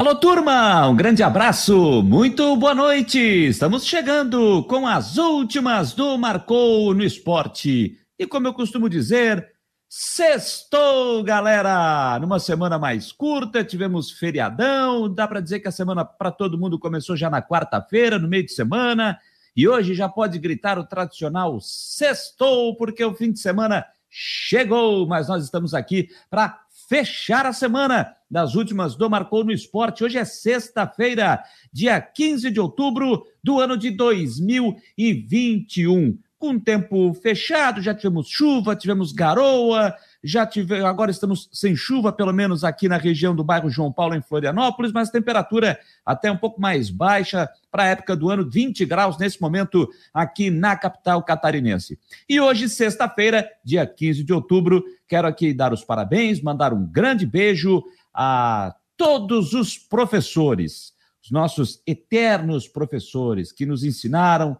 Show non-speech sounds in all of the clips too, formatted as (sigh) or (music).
Alô, turma! Um grande abraço, muito boa noite! Estamos chegando com as últimas do Marcou no Esporte. E como eu costumo dizer, sextou, galera! Numa semana mais curta, tivemos feriadão, dá para dizer que a semana para todo mundo começou já na quarta-feira, no meio de semana, e hoje já pode gritar o tradicional sextou, porque o fim de semana chegou, mas nós estamos aqui para fechar a semana das últimas do Marcou no Esporte. Hoje é sexta-feira, dia 15 de outubro do ano de 2021. Com tempo fechado, já tivemos chuva, tivemos garoa, já tivemos, agora estamos sem chuva, pelo menos aqui na região do bairro João Paulo, em Florianópolis, mas temperatura até um pouco mais baixa para a época do ano, 20 graus nesse momento aqui na capital catarinense. E hoje, sexta-feira, dia 15 de outubro, quero aqui dar os parabéns, mandar um grande beijo a todos os professores, os nossos eternos professores que nos ensinaram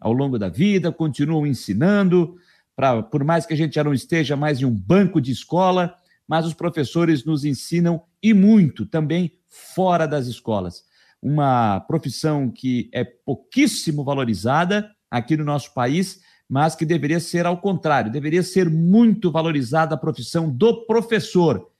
ao longo da vida, continuam ensinando, pra, por mais que a gente já não esteja mais em um banco de escola, mas os professores nos ensinam e muito também fora das escolas. Uma profissão que é pouquíssimo valorizada aqui no nosso país, mas que deveria ser ao contrário, deveria ser muito valorizada a profissão do professor,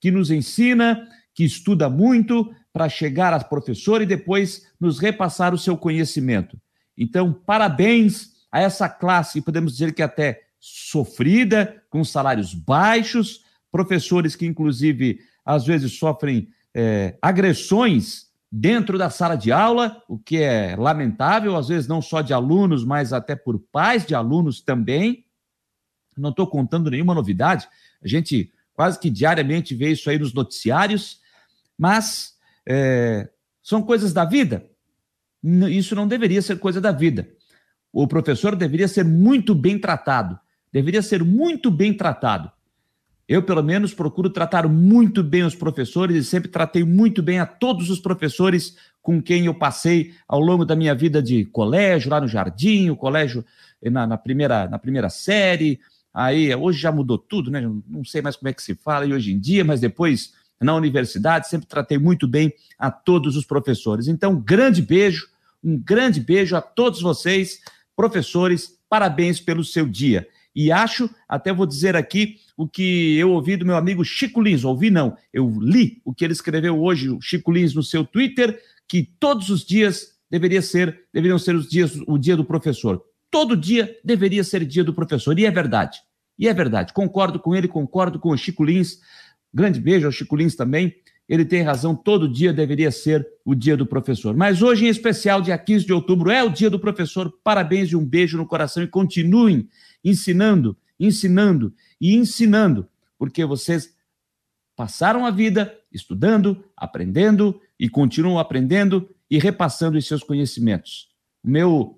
que nos ensina, que estuda muito para chegar a professor e depois nos repassar o seu conhecimento. Então, parabéns a essa classe, podemos dizer que até sofrida, com salários baixos, professores que, inclusive, às vezes sofrem é, agressões dentro da sala de aula, o que é lamentável, às vezes não só de alunos, mas até por pais de alunos também. Não estou contando nenhuma novidade, a gente quase que diariamente vê isso aí nos noticiários, mas é, são coisas da vida. Isso não deveria ser coisa da vida. O professor deveria ser muito bem tratado deveria ser muito bem tratado. Eu, pelo menos, procuro tratar muito bem os professores e sempre tratei muito bem a todos os professores com quem eu passei ao longo da minha vida de colégio, lá no jardim, o colégio na, na primeira, na primeira série. Aí, hoje já mudou tudo, né? Não sei mais como é que se fala hoje em dia, mas depois na universidade sempre tratei muito bem a todos os professores. Então, um grande beijo, um grande beijo a todos vocês, professores, parabéns pelo seu dia. E acho, até vou dizer aqui, o que eu ouvi do meu amigo Chico Lins, ouvi não, eu li o que ele escreveu hoje, o Chico Lins, no seu Twitter, que todos os dias deveria ser, deveriam ser os dias, o dia do professor. Todo dia deveria ser dia do professor, e é verdade. E é verdade, concordo com ele, concordo com o Chico Lins. Grande beijo ao Chico Lins também. Ele tem razão, todo dia deveria ser o dia do professor. Mas hoje, em especial, dia 15 de outubro, é o dia do professor. Parabéns e um beijo no coração e continuem ensinando, ensinando e ensinando, porque vocês passaram a vida estudando, aprendendo e continuam aprendendo e repassando os seus conhecimentos. Meu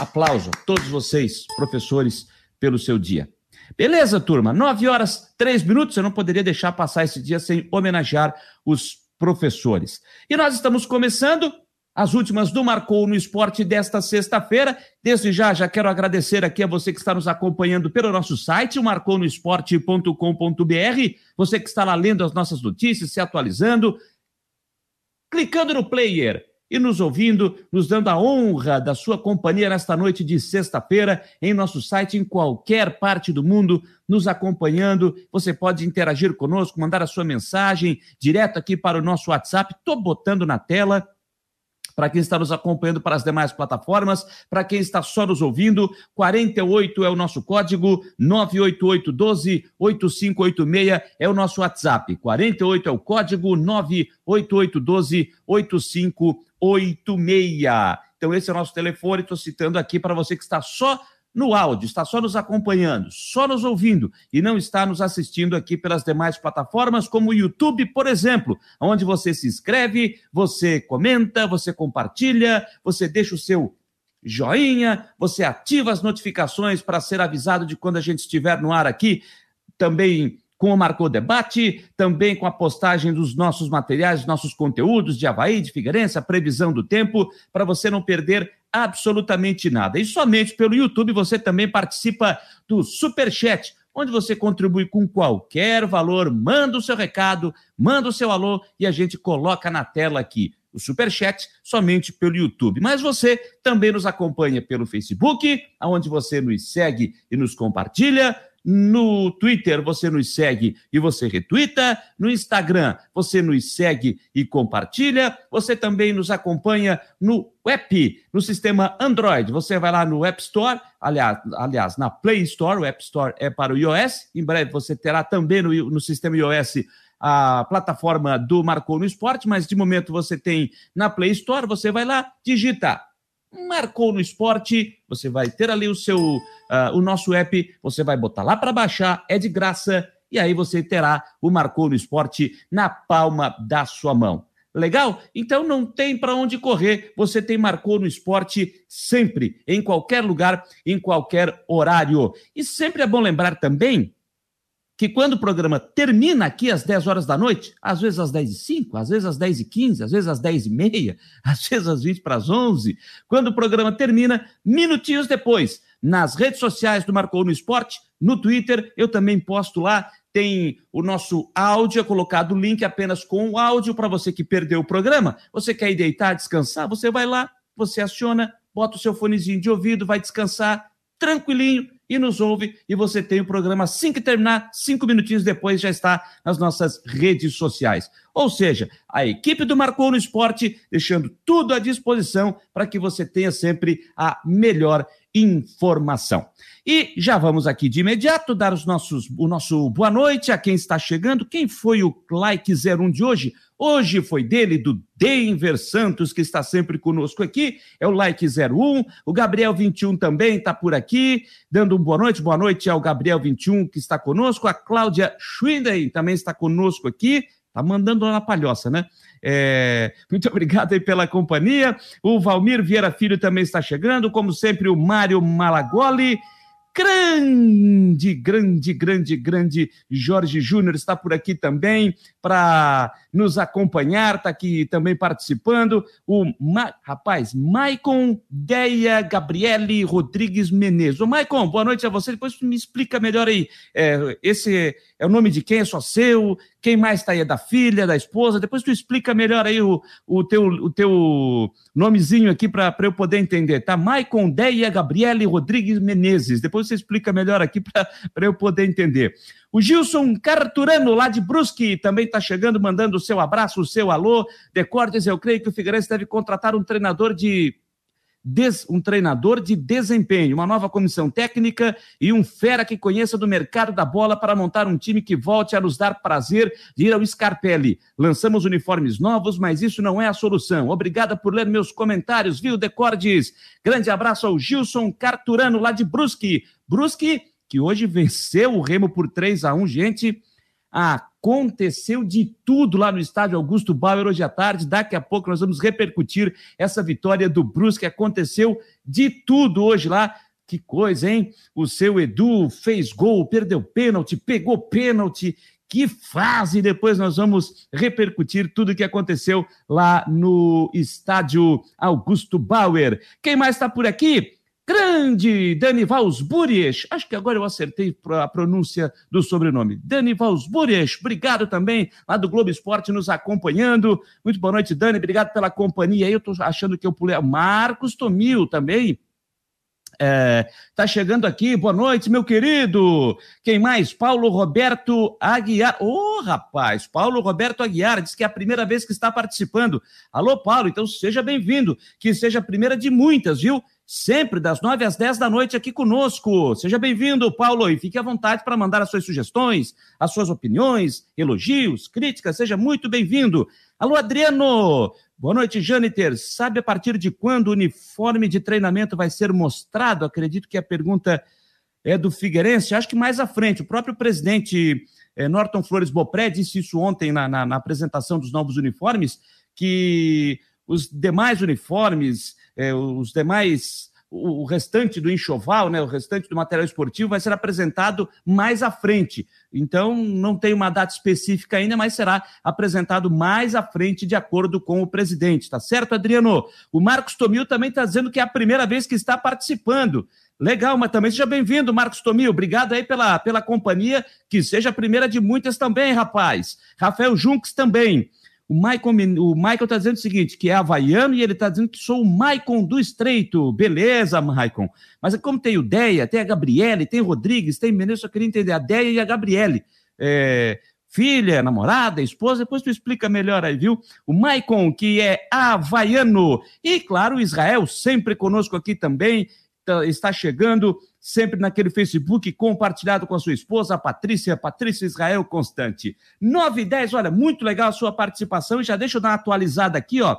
aplauso a todos vocês, professores, pelo seu dia. Beleza, turma? Nove horas, três minutos. Eu não poderia deixar passar esse dia sem homenagear os professores. E nós estamos começando as últimas do Marcou no Esporte desta sexta-feira. Desde já, já quero agradecer aqui a você que está nos acompanhando pelo nosso site, marconosport.com.br, você que está lá lendo as nossas notícias, se atualizando, clicando no player e nos ouvindo, nos dando a honra da sua companhia nesta noite de sexta-feira em nosso site, em qualquer parte do mundo, nos acompanhando. Você pode interagir conosco, mandar a sua mensagem direto aqui para o nosso WhatsApp. Estou botando na tela para quem está nos acompanhando para as demais plataformas, para quem está só nos ouvindo, 48 é o nosso código, 98812-8586 é o nosso WhatsApp, 48 é o código, 98812-8586. Então, esse é o nosso telefone, estou citando aqui para você que está só no áudio, está só nos acompanhando, só nos ouvindo e não está nos assistindo aqui pelas demais plataformas, como o YouTube, por exemplo, onde você se inscreve, você comenta, você compartilha, você deixa o seu joinha, você ativa as notificações para ser avisado de quando a gente estiver no ar aqui, também com o Marcou Debate, também com a postagem dos nossos materiais, nossos conteúdos de Havaí, de Figueirense, a previsão do tempo, para você não perder absolutamente nada. E somente pelo YouTube você também participa do Super Chat, onde você contribui com qualquer valor, manda o seu recado, manda o seu alô e a gente coloca na tela aqui o Superchat somente pelo YouTube. Mas você também nos acompanha pelo Facebook, onde você nos segue e nos compartilha. No Twitter você nos segue e você retuita. No Instagram você nos segue e compartilha. Você também nos acompanha no app, no sistema Android. Você vai lá no App Store, aliás, aliás na Play Store. O App Store é para o iOS. Em breve você terá também no, no sistema iOS a plataforma do Marcou no Esporte, mas de momento você tem na Play Store, você vai lá, digita Marcou no Esporte, você vai ter ali o seu uh, o nosso app, você vai botar lá para baixar, é de graça, e aí você terá o Marcou no Esporte na palma da sua mão. Legal? Então não tem para onde correr. Você tem Marcou no Esporte sempre, em qualquer lugar, em qualquer horário. E sempre é bom lembrar também que quando o programa termina aqui às 10 horas da noite, às vezes às 10 e 5, às vezes às 10 e 15, às vezes às 10 e meia, (laughs) às vezes às 20 para as 11, quando o programa termina, minutinhos depois, nas redes sociais do Marcou no Esporte, no Twitter, eu também posto lá, tem o nosso áudio, é colocado o link apenas com o áudio para você que perdeu o programa. Você quer ir deitar, descansar, você vai lá, você aciona, bota o seu fonezinho de ouvido, vai descansar, tranquilinho, e nos ouve. E você tem o programa assim que terminar, cinco minutinhos depois já está nas nossas redes sociais. Ou seja, a equipe do Marcou no Esporte deixando tudo à disposição para que você tenha sempre a melhor informação. E já vamos aqui de imediato dar os nossos, o nosso boa noite a quem está chegando. Quem foi o like 01 de hoje? Hoje foi dele, do Denver Santos, que está sempre conosco aqui. É o like 01. O Gabriel 21 também está por aqui, dando um boa noite. Boa noite ao Gabriel 21, que está conosco. A Cláudia Schwinden também está conosco aqui. Tá mandando na palhoça, né? É, muito (laughs) obrigado aí pela companhia. O Valmir Vieira Filho também está chegando. Como sempre, o Mário Malagoli grande, grande, grande, grande Jorge Júnior está por aqui também para nos acompanhar, está aqui também participando. O Ma... rapaz, Maicon Deia Gabriele Rodrigues Menezes. Ô, Maicon, boa noite a você. Depois me explica melhor aí. É, esse é o nome de quem? É só seu? Quem mais está aí? É da filha, da esposa? Depois tu explica melhor aí o, o, teu, o teu nomezinho aqui para eu poder entender, tá? Maicon Deia Gabriele Rodrigues Menezes. Depois você explica melhor aqui para eu poder entender. O Gilson Carturano, lá de Brusque, também está chegando, mandando o seu abraço, o seu alô. Decordes, eu creio que o Figueirense deve contratar um treinador de Des, um treinador de desempenho, uma nova comissão técnica e um fera que conheça do mercado da bola para montar um time que volte a nos dar prazer de ir ao Scarpelli. Lançamos uniformes novos, mas isso não é a solução. Obrigada por ler meus comentários, viu, Decordes? Grande abraço ao Gilson Carturano, lá de Brusque. Brusque, que hoje venceu o Remo por 3 a 1 gente. Aconteceu de tudo lá no estádio Augusto Bauer hoje à tarde. Daqui a pouco nós vamos repercutir essa vitória do Brusque. Aconteceu de tudo hoje lá. Que coisa, hein? O seu Edu fez gol, perdeu pênalti, pegou pênalti. Que fase! Depois nós vamos repercutir tudo o que aconteceu lá no estádio Augusto Bauer. Quem mais está por aqui? Grande Danival Buries, acho que agora eu acertei a pronúncia do sobrenome. Danival Buries, obrigado também lá do Globo Esporte nos acompanhando. Muito boa noite, Dani, obrigado pela companhia. Eu tô achando que eu pulei. Marcos Tomil também. É, tá chegando aqui, boa noite, meu querido. Quem mais? Paulo Roberto Aguiar. Ô, oh, rapaz, Paulo Roberto Aguiar diz que é a primeira vez que está participando. Alô, Paulo, então seja bem-vindo. Que seja a primeira de muitas, viu? Sempre das 9 às 10 da noite aqui conosco. Seja bem-vindo, Paulo, e fique à vontade para mandar as suas sugestões, as suas opiniões, elogios, críticas, seja muito bem-vindo. Alô, Adriano! Boa noite, Jâniter. Sabe a partir de quando o uniforme de treinamento vai ser mostrado? Acredito que a pergunta é do Figueirense. Acho que mais à frente. O próprio presidente é, Norton Flores Bopré disse isso ontem na, na, na apresentação dos novos uniformes, que os demais uniformes é, os demais o, restante do enxoval, né, o restante do material esportivo vai ser apresentado mais à frente. Então, não tem uma data específica ainda, mas será apresentado mais à frente, de acordo com o presidente. Tá certo, Adriano? O Marcos Tomil também está dizendo que é a primeira vez que está participando. Legal, mas também seja bem-vindo, Marcos Tomil. Obrigado aí pela, pela companhia. Que seja a primeira de muitas também, rapaz. Rafael Junques também. O Michael, o Michael tá dizendo o seguinte, que é havaiano, e ele tá dizendo que sou o Maicon do Estreito. Beleza, Maicon. Mas como tem o Deia, tem a Gabriele, tem o Rodrigues, tem Menezes, só queria entender a Deia e a Gabriele. É, filha, namorada, esposa, depois tu explica melhor aí, viu? O Maicon, que é havaiano. E, claro, Israel, sempre conosco aqui também, tá, está chegando sempre naquele Facebook, compartilhado com a sua esposa, a Patrícia, Patrícia Israel Constante. 9 e 10, olha, muito legal a sua participação, e já deixa eu dar uma atualizada aqui, ó,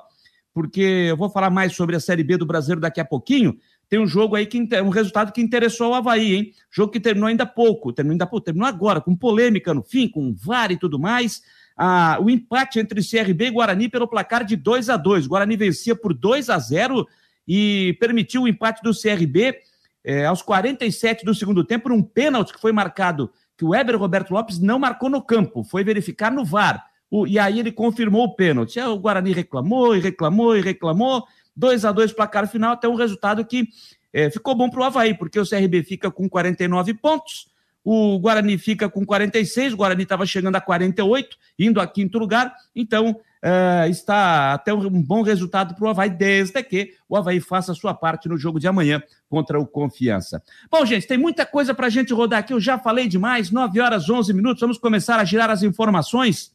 porque eu vou falar mais sobre a Série B do Brasileiro daqui a pouquinho. Tem um jogo aí, que um resultado que interessou o Havaí, hein? Jogo que terminou ainda pouco, terminou ainda pouco, terminou agora, com polêmica no fim, com VAR e tudo mais. Ah, o empate entre CRB e Guarani pelo placar de 2 a 2 Guarani vencia por 2 a 0 e permitiu o empate do CRB é, aos 47 do segundo tempo, um pênalti que foi marcado, que o Weber Roberto Lopes não marcou no campo, foi verificar no VAR. O, e aí ele confirmou o pênalti. o Guarani reclamou e reclamou e reclamou. 2 a 2 placar final, até um resultado que é, ficou bom para o Havaí, porque o CRB fica com 49 pontos, o Guarani fica com 46, o Guarani estava chegando a 48, indo a quinto lugar, então uh, está até um bom resultado para o Havaí, desde que o Havaí faça a sua parte no jogo de amanhã contra o Confiança. Bom, gente, tem muita coisa para a gente rodar aqui, eu já falei demais, 9 horas 11 minutos, vamos começar a girar as informações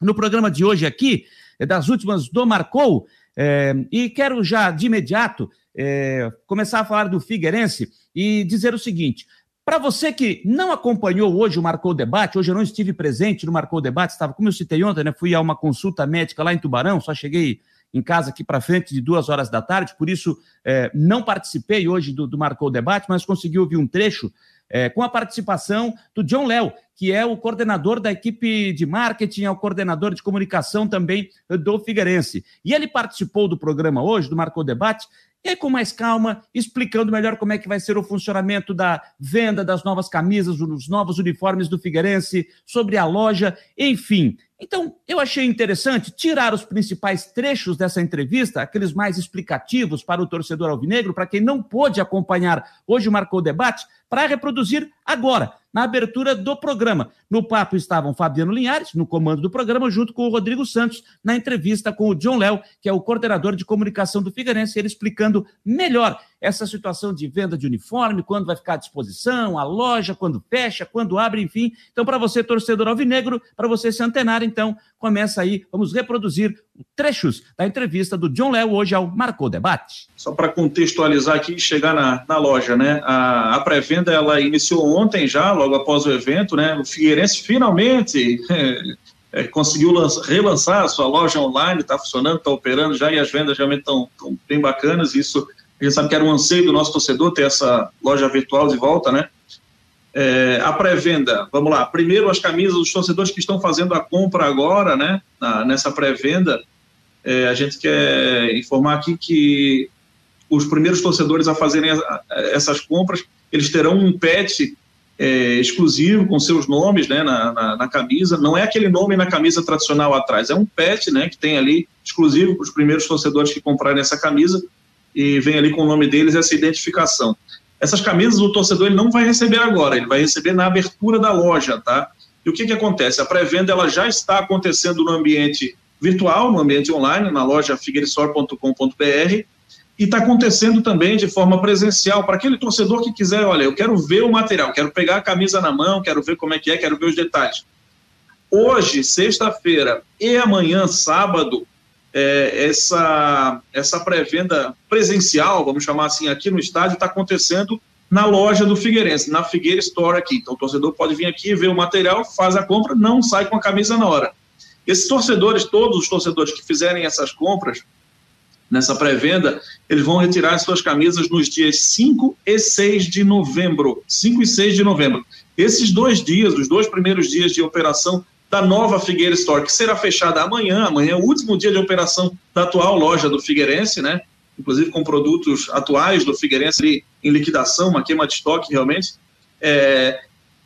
no programa de hoje aqui, é das últimas do Marcou, é, e quero já de imediato é, começar a falar do Figueirense e dizer o seguinte: para você que não acompanhou hoje o Marcou Debate, hoje eu não estive presente no Marcou Debate, estava, como eu citei ontem, né, fui a uma consulta médica lá em Tubarão, só cheguei em casa aqui para frente de duas horas da tarde, por isso é, não participei hoje do, do Marcou Debate, mas consegui ouvir um trecho é, com a participação do John Léo, que é o coordenador da equipe de marketing, é o coordenador de comunicação também do Figueirense. E ele participou do programa hoje, do Marcou Debate, e aí, com mais calma, explicando melhor como é que vai ser o funcionamento da venda das novas camisas, dos novos uniformes do Figueirense, sobre a loja, enfim. Então, eu achei interessante tirar os principais trechos dessa entrevista, aqueles mais explicativos para o torcedor alvinegro, para quem não pôde acompanhar hoje marcou o debate, para reproduzir agora, na abertura do programa. No papo estavam Fabiano Linhares, no comando do programa, junto com o Rodrigo Santos, na entrevista com o John Léo, que é o coordenador de comunicação do Figueirense, ele explicando melhor essa situação de venda de uniforme, quando vai ficar à disposição, a loja, quando fecha, quando abre, enfim. Então, para você, torcedor alvinegro, para você se antenar, então, começa aí, vamos reproduzir trechos da entrevista do John Léo hoje ao Marcou Debate. Só para contextualizar aqui e chegar na, na loja, né? A, a pré-venda ela iniciou ontem já, logo após o evento, né? O Figueirense finalmente (laughs) é, conseguiu lança, relançar a sua loja online, está funcionando, está operando já e as vendas realmente estão bem bacanas. Isso a gente sabe que era um anseio do nosso torcedor ter essa loja virtual de volta, né? É, a pré-venda, vamos lá. Primeiro, as camisas dos torcedores que estão fazendo a compra agora, né? Na, nessa pré-venda, é, a gente quer informar aqui que os primeiros torcedores a fazerem essas compras, eles terão um pet é, exclusivo com seus nomes né, na, na, na, camisa. Não é aquele nome na camisa tradicional atrás, é um pet né, que tem ali exclusivo para os primeiros torcedores que comprarem essa camisa e vem ali com o nome deles essa identificação. Essas camisas o torcedor ele não vai receber agora, ele vai receber na abertura da loja, tá? E o que, que acontece? A pré-venda ela já está acontecendo no ambiente virtual, no ambiente online, na loja figueiresor.com.br, e está acontecendo também de forma presencial para aquele torcedor que quiser, olha, eu quero ver o material, quero pegar a camisa na mão, quero ver como é que é, quero ver os detalhes. Hoje, sexta-feira e amanhã, sábado, é, essa, essa pré-venda presencial, vamos chamar assim, aqui no estádio, está acontecendo na loja do Figueirense, na Figueira Store aqui. Então o torcedor pode vir aqui, ver o material, faz a compra, não sai com a camisa na hora. Esses torcedores, todos os torcedores que fizerem essas compras nessa pré-venda, eles vão retirar as suas camisas nos dias 5 e 6 de novembro. 5 e 6 de novembro. Esses dois dias, os dois primeiros dias de operação, da nova Figueira Store, que será fechada amanhã. Amanhã é o último dia de operação da atual loja do Figueirense, né? inclusive com produtos atuais do Figueirense ali, em liquidação, uma queima de estoque realmente. É,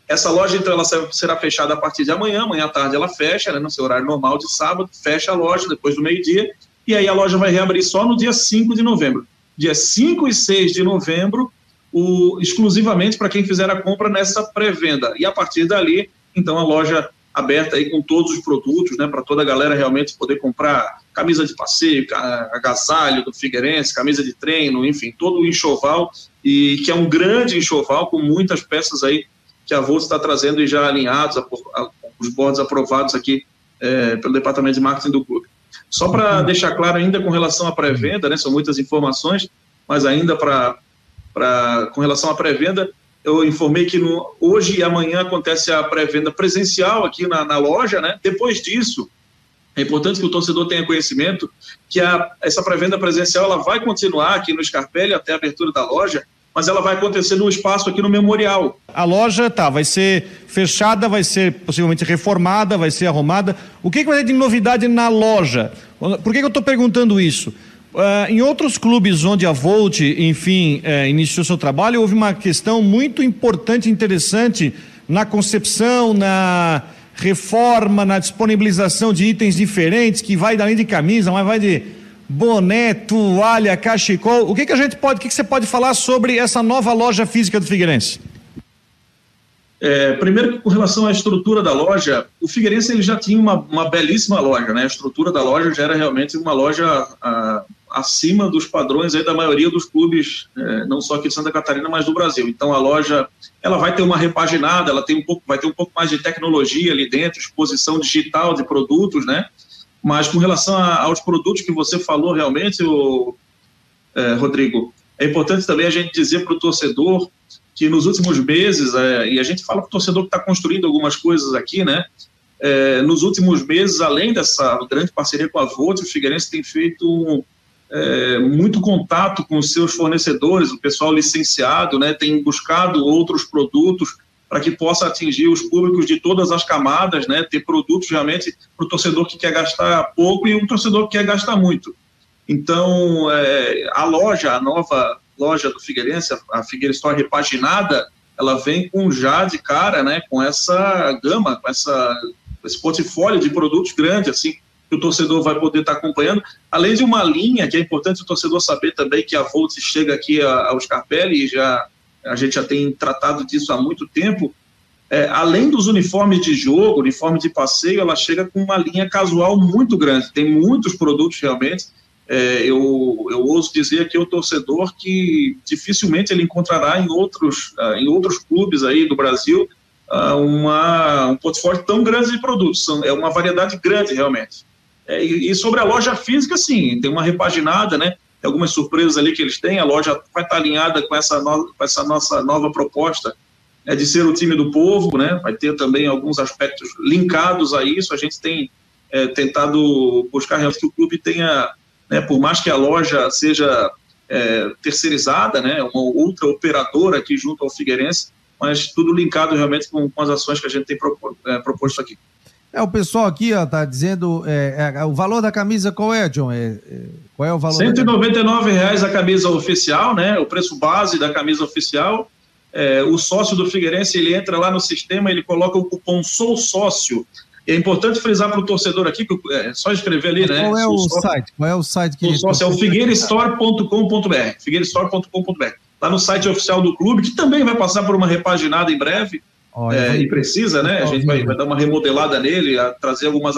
essa loja, então, ela será fechada a partir de amanhã, amanhã à tarde ela fecha, né, no seu horário normal de sábado, fecha a loja depois do meio-dia, e aí a loja vai reabrir só no dia 5 de novembro. Dia 5 e 6 de novembro, o, exclusivamente para quem fizer a compra nessa pré-venda. E a partir dali, então, a loja aberta aí com todos os produtos, né, para toda a galera realmente poder comprar camisa de passeio, agasalho do Figueirense, camisa de treino, enfim, todo o enxoval, e que é um grande enxoval com muitas peças aí que a Volts está trazendo e já alinhados, a, a, os bordes aprovados aqui é, pelo departamento de marketing do clube. Só para uhum. deixar claro ainda com relação à pré-venda, né, são muitas informações, mas ainda para com relação à pré-venda, eu informei que no, hoje e amanhã acontece a pré-venda presencial aqui na, na, loja, né? Depois disso, é importante que o torcedor tenha conhecimento que a, essa pré-venda presencial ela vai continuar aqui no Scarpelli até a abertura da loja, mas ela vai acontecer no espaço aqui no Memorial. A loja, tá, vai ser fechada, vai ser possivelmente reformada, vai ser arrumada. O que, que vai ter de novidade na loja? Por que, que eu estou perguntando isso? Uh, em outros clubes onde a Volt, enfim, uh, iniciou seu trabalho, houve uma questão muito importante interessante na concepção, na reforma, na disponibilização de itens diferentes, que vai além de camisa, mas vai de boné, toalha, cachecol. O que, que a gente pode, o que, que você pode falar sobre essa nova loja física do Figueirense? É, primeiro, com relação à estrutura da loja, o Figueirense ele já tinha uma, uma belíssima loja, né? A estrutura da loja já era realmente uma loja a, acima dos padrões aí da maioria dos clubes, é, não só aqui de Santa Catarina, mas do Brasil. Então a loja ela vai ter uma repaginada, ela tem um pouco, vai ter um pouco mais de tecnologia ali dentro, exposição digital de produtos, né? Mas com relação a, aos produtos que você falou realmente, o, é, Rodrigo, é importante também a gente dizer para o torcedor que nos últimos meses, é, e a gente fala para o torcedor que está construindo algumas coisas aqui, né? É, nos últimos meses, além dessa grande parceria com a Volt, o Figueirense tem feito é, muito contato com os seus fornecedores, o pessoal licenciado, né? Tem buscado outros produtos para que possa atingir os públicos de todas as camadas, né? Ter produtos realmente para o torcedor que quer gastar pouco e um torcedor que quer gastar muito. Então, é, a loja, a nova loja do Figueirense, a Figueira Store repaginada, ela vem com já de cara, né, com essa gama, com essa, esse portfólio de produtos grande, assim, que o torcedor vai poder estar acompanhando, além de uma linha que é importante o torcedor saber também que a Volt chega aqui ao Scarpelli e já a gente já tem tratado disso há muito tempo. É, além dos uniformes de jogo, uniforme de passeio, ela chega com uma linha casual muito grande. Tem muitos produtos realmente é, eu, eu ouso dizer aqui o torcedor que dificilmente ele encontrará em outros, uh, em outros clubes aí do Brasil uh, uma, um portfólio tão grande de produtos. É uma variedade grande, realmente. É, e, sobre a loja física, sim, tem uma repaginada, né? Tem algumas surpresas ali que eles têm. A loja vai estar alinhada com essa, no, com essa nossa nova proposta é, de ser o time do povo, né? Vai ter também alguns aspectos linkados a isso. A gente tem é, tentado buscar realmente que o clube tenha né, por mais que a loja seja é, terceirizada, né, uma outra operadora aqui junto ao Figueirense, mas tudo linkado realmente com, com as ações que a gente tem é, proposto aqui. É, o pessoal aqui ó, tá dizendo é, é, o valor da camisa qual é, John? É, é qual é o valor? 199 reais a camisa oficial, né? O preço base da camisa oficial. É, o sócio do Figueirense ele entra lá no sistema, ele coloca o cupom Sou Sócio é importante frisar para o torcedor aqui, que é só escrever ali, né? Qual é o, site? Qual é o site que. O sócio é o figueirestore.com.br. Figueirestore.com.br. Lá no site oficial do clube, que também vai passar por uma repaginada em breve. Olha, é, e precisa, né? A gente vai, vai, dar uma remodelada nele, trazer algumas,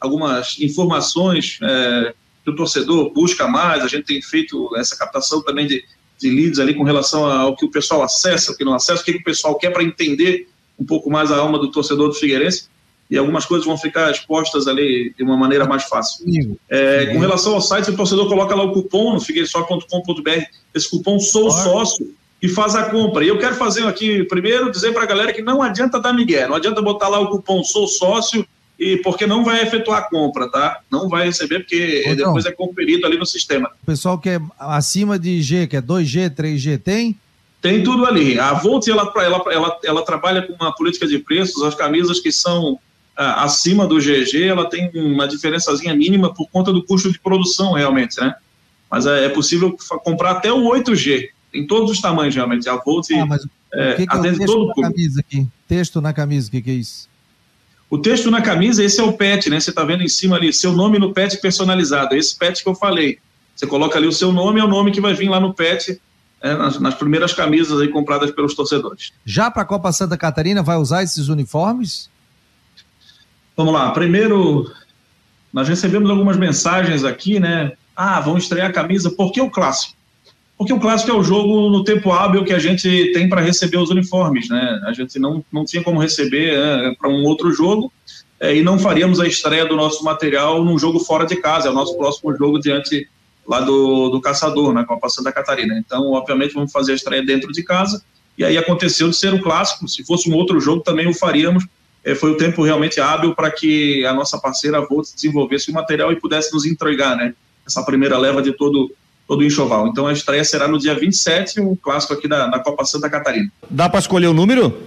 algumas informações é, que o torcedor busca mais. A gente tem feito essa captação também de, de leads ali com relação ao que o pessoal acessa, o que não acessa, o que, o pessoal quer para entender um pouco mais a alma do torcedor do Figueirense e algumas coisas vão ficar expostas ali de uma maneira mais fácil. É, com relação ao site, o torcedor coloca lá o cupom no figueiresó.com.br, esse cupom Sou Sócio, e faz a compra. E eu quero fazer aqui, primeiro, dizer para a galera que não adianta dar migué, não adianta botar lá o cupom Sou Sócio, e porque não vai efetuar a compra, tá? Não vai receber, porque então, depois é conferido ali no sistema. O pessoal que é acima de G, que é 2G, 3G, tem? Tem tudo ali. A Volt, ela, ela, ela, ela trabalha com uma política de preços, as camisas que são acima do GG, ela tem uma diferençazinha mínima por conta do custo de produção, realmente, né? Mas é, é possível comprar até o 8G, em todos os tamanhos, realmente. A Volt ah, mas é, que que atende é o todo o público. Camisa aqui? Texto na camisa, o que, que é isso? O texto na camisa, esse é o pet, né? Você está vendo em cima ali, seu nome no pet personalizado. Esse pet que eu falei. Você coloca ali o seu nome, é o nome que vai vir lá no pet, é, nas, nas, primeiras camisas aí compradas pelos torcedores. Já para a Copa Santa Catarina, vai usar esses uniformes? Vamos lá. Primeiro, nós recebemos algumas mensagens aqui, né? Ah, vão estrear a camisa. Por que o clássico? Porque o clássico é o jogo no tempo hábil que a gente tem para receber os uniformes, né? A gente não, não tinha como receber é, para um outro jogo é, e não faríamos a estreia do nosso material num jogo fora de casa. É o nosso próximo jogo diante lá do, do Caçador, na Copa Santa Catarina. Então, obviamente, vamos fazer a estreia dentro de casa. E aí aconteceu de ser um clássico. Se fosse um outro jogo, também o faríamos. É, foi o tempo realmente hábil para que a nossa parceira Volt desenvolvesse o material e pudesse nos entregar, né? Essa primeira leva de todo todo o enxoval. Então a estreia será no dia 27, o clássico aqui da, da Copa Santa Catarina. Dá para escolher o número?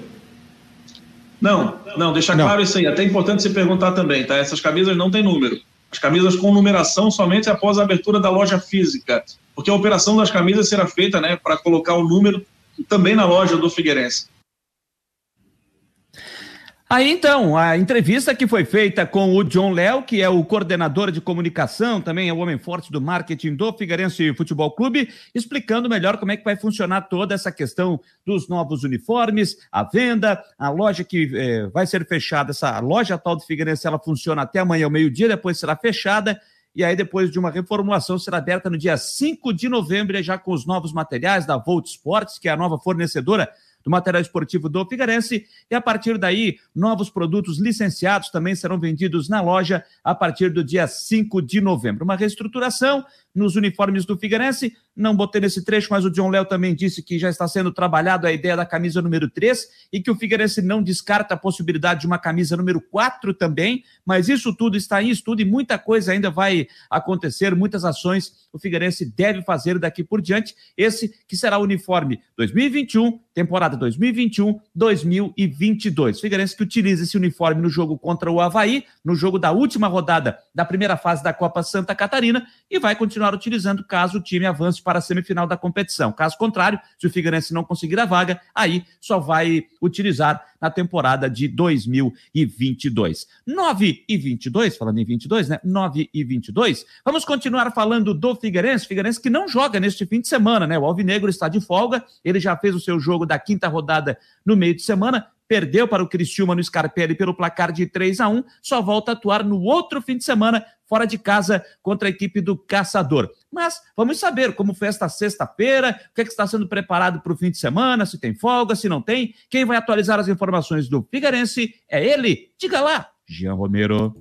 Não, não, deixa não. claro isso aí. Até é importante você perguntar também, tá? Essas camisas não têm número. As camisas com numeração somente após a abertura da loja física, porque a operação das camisas será feita, né, para colocar o número também na loja do Figueirense. Aí então, a entrevista que foi feita com o John Léo, que é o coordenador de comunicação, também é o homem forte do marketing do Figueirense Futebol Clube, explicando melhor como é que vai funcionar toda essa questão dos novos uniformes, a venda, a loja que eh, vai ser fechada, essa loja atual do Figueirense, ela funciona até amanhã ao meio-dia, depois será fechada, e aí depois de uma reformulação será aberta no dia 5 de novembro, já com os novos materiais da Volt Sports, que é a nova fornecedora do material esportivo do Figueirense. E a partir daí, novos produtos licenciados também serão vendidos na loja a partir do dia 5 de novembro. Uma reestruturação nos uniformes do Figueirense. Não botei nesse trecho, mas o John Léo também disse que já está sendo trabalhado a ideia da camisa número 3 e que o Figueirense não descarta a possibilidade de uma camisa número 4 também, mas isso tudo está em estudo e muita coisa ainda vai acontecer, muitas ações o Figueirense deve fazer daqui por diante. Esse que será o uniforme 2021, temporada 2021-2022. Figueirense que utiliza esse uniforme no jogo contra o Havaí, no jogo da última rodada da primeira fase da Copa Santa Catarina e vai continuar utilizando caso o time avance para a semifinal da competição. Caso contrário, se o Figueirense não conseguir a vaga, aí só vai utilizar na temporada de 2022. 9 e 22, falando em 22, né? 9 e 22. Vamos continuar falando do Figueirense, Figueirense que não joga neste fim de semana, né? O Alvinegro está de folga, ele já fez o seu jogo da quinta rodada no meio de semana, perdeu para o Criciúma no Scarpelli pelo placar de 3 a 1 só volta a atuar no outro fim de semana, fora de casa, contra a equipe do Caçador. Mas vamos saber como foi esta sexta-feira, o que, é que está sendo preparado para o fim de semana, se tem folga, se não tem. Quem vai atualizar as informações do Figueirense é ele. Diga lá, Jean Romero.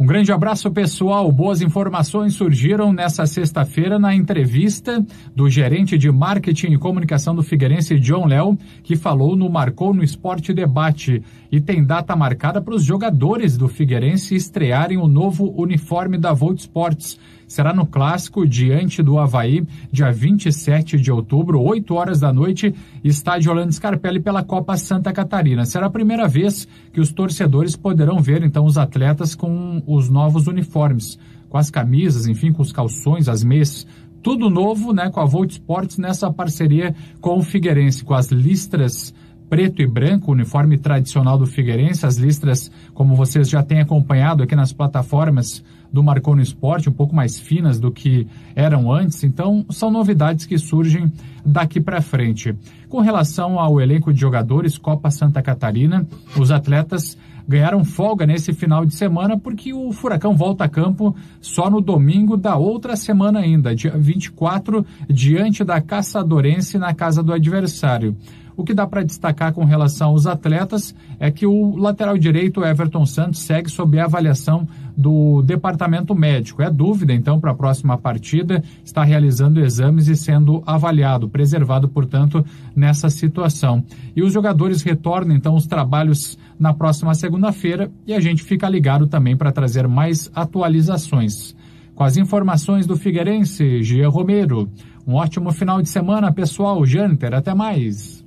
Um grande abraço, pessoal. Boas informações surgiram nessa sexta-feira na entrevista do gerente de marketing e comunicação do Figueirense, John Léo, que falou no Marcou no Esporte Debate e tem data marcada para os jogadores do Figueirense estrearem o novo uniforme da Volt Sports será no Clássico, diante do Havaí, dia 27 de outubro, 8 horas da noite, estádio Orlando Scarpelli pela Copa Santa Catarina. Será a primeira vez que os torcedores poderão ver, então, os atletas com os novos uniformes, com as camisas, enfim, com os calções, as meias, tudo novo, né, com a Volt Sports nessa parceria com o Figueirense, com as listras preto e branco, uniforme tradicional do Figueirense, as listras, como vocês já têm acompanhado aqui nas plataformas do Marconi Esporte, um pouco mais finas do que eram antes. Então, são novidades que surgem daqui para frente. Com relação ao elenco de jogadores Copa Santa Catarina, os atletas ganharam folga nesse final de semana porque o Furacão volta a campo só no domingo da outra semana ainda, dia 24, diante da Caçadorense na casa do adversário. O que dá para destacar com relação aos atletas é que o lateral direito Everton Santos segue sob a avaliação do departamento médico. É dúvida, então, para a próxima partida, está realizando exames e sendo avaliado, preservado, portanto, nessa situação. E os jogadores retornam, então, os trabalhos na próxima segunda-feira e a gente fica ligado também para trazer mais atualizações. Com as informações do Figueirense, Gia Romero. Um ótimo final de semana, pessoal. Janter, até mais.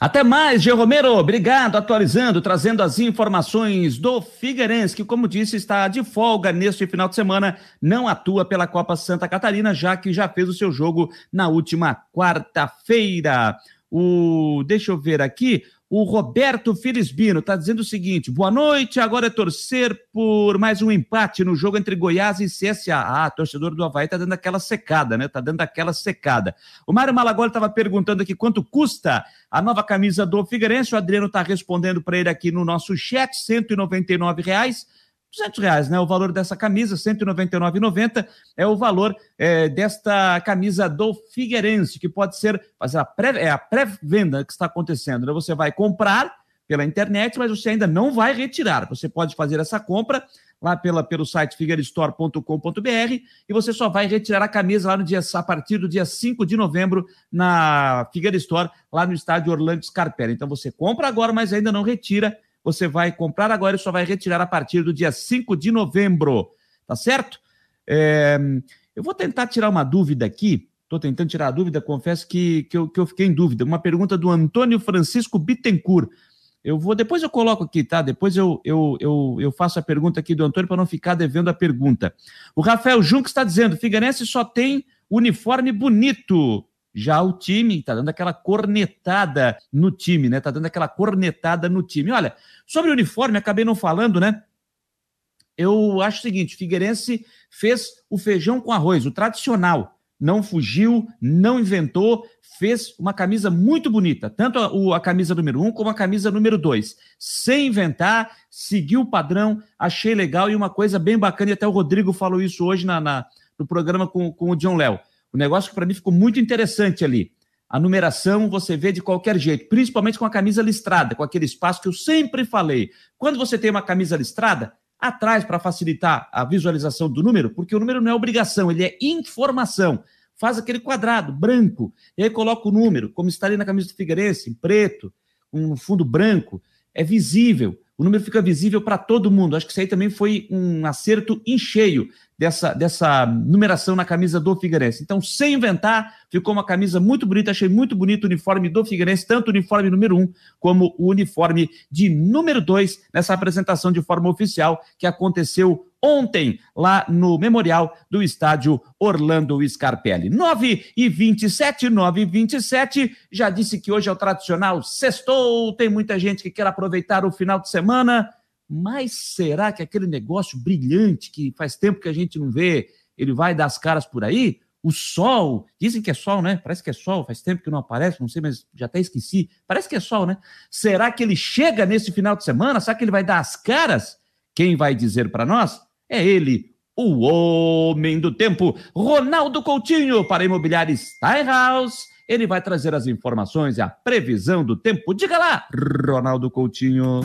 Até mais, Gê Romero. Obrigado. Atualizando, trazendo as informações do Figueirense, que, como disse, está de folga neste final de semana. Não atua pela Copa Santa Catarina, já que já fez o seu jogo na última quarta-feira. O, deixa eu ver aqui. O Roberto Filisbino está dizendo o seguinte: boa noite. Agora é torcer por mais um empate no jogo entre Goiás e CSA. Ah, torcedor do Havaí está dando aquela secada, né? Está dando aquela secada. O Mário Malagoli estava perguntando aqui quanto custa a nova camisa do Figueirense. O Adriano está respondendo para ele aqui no nosso chat: 199 reais. 200 reais, né? O valor dessa camisa, R$ 199,90 é o valor é, desta camisa do Figueirense, que pode ser fazer a pré, é a pré-venda que está acontecendo. Né? Você vai comprar pela internet, mas você ainda não vai retirar. Você pode fazer essa compra lá pela, pelo site figueirestore.com.br e você só vai retirar a camisa lá no dia, a partir do dia 5 de novembro na Figueira Store, lá no estádio Orlando Scarpelli. Então você compra agora, mas ainda não retira você vai comprar agora e só vai retirar a partir do dia 5 de novembro, tá certo? É, eu vou tentar tirar uma dúvida aqui, estou tentando tirar a dúvida, confesso que, que, eu, que eu fiquei em dúvida. Uma pergunta do Antônio Francisco Bittencourt. Eu vou, depois eu coloco aqui, tá? Depois eu, eu, eu, eu faço a pergunta aqui do Antônio para não ficar devendo a pergunta. O Rafael Junques está dizendo: Figueirense só tem uniforme bonito. Já o time está dando aquela cornetada no time, né? Está dando aquela cornetada no time. Olha, sobre o uniforme, acabei não falando, né? Eu acho o seguinte: Figueirense fez o feijão com arroz, o tradicional. Não fugiu, não inventou, fez uma camisa muito bonita, tanto a, a camisa número um como a camisa número dois. Sem inventar, seguiu o padrão, achei legal e uma coisa bem bacana, e até o Rodrigo falou isso hoje na, na no programa com, com o John Léo. O negócio que para mim ficou muito interessante ali. A numeração você vê de qualquer jeito, principalmente com a camisa listrada, com aquele espaço que eu sempre falei. Quando você tem uma camisa listrada, atrás para facilitar a visualização do número, porque o número não é obrigação, ele é informação. Faz aquele quadrado branco, e aí coloca o número, como estaria na camisa do Figueirense, em preto, um fundo branco, é visível. O número fica visível para todo mundo. Acho que isso aí também foi um acerto em cheio dessa, dessa numeração na camisa do Figueirense. Então, sem inventar, ficou uma camisa muito bonita. Achei muito bonito o uniforme do Figueirense, tanto o uniforme número um como o uniforme de número dois, nessa apresentação de forma oficial que aconteceu ontem, lá no memorial do estádio Orlando Scarpelli. 9 e 27, 9 e 27. Já disse que hoje é o tradicional sextou. Tem muita gente que quer aproveitar o final de semana mas será que aquele negócio brilhante que faz tempo que a gente não vê, ele vai dar as caras por aí? O sol, dizem que é sol, né? Parece que é sol, faz tempo que não aparece, não sei, mas já até esqueci. Parece que é sol, né? Será que ele chega nesse final de semana? Será que ele vai dar as caras? Quem vai dizer para nós? É ele, o homem do tempo, Ronaldo Coutinho, para Imobiliária Steinhaus. Ele vai trazer as informações e a previsão do tempo. Diga lá, Ronaldo Coutinho.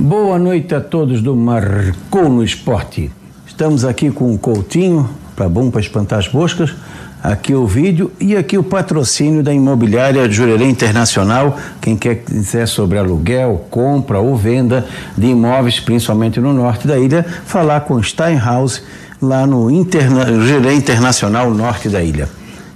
Boa noite a todos do Marcou no Esporte. Estamos aqui com o Coutinho, para bom para espantar as moscas. Aqui o vídeo e aqui o patrocínio da imobiliária Jurerê Internacional. Quem quer quiser sobre aluguel, compra ou venda de imóveis, principalmente no norte da ilha, falar com Steinhaus lá no Interna Jurerê Internacional Norte da ilha.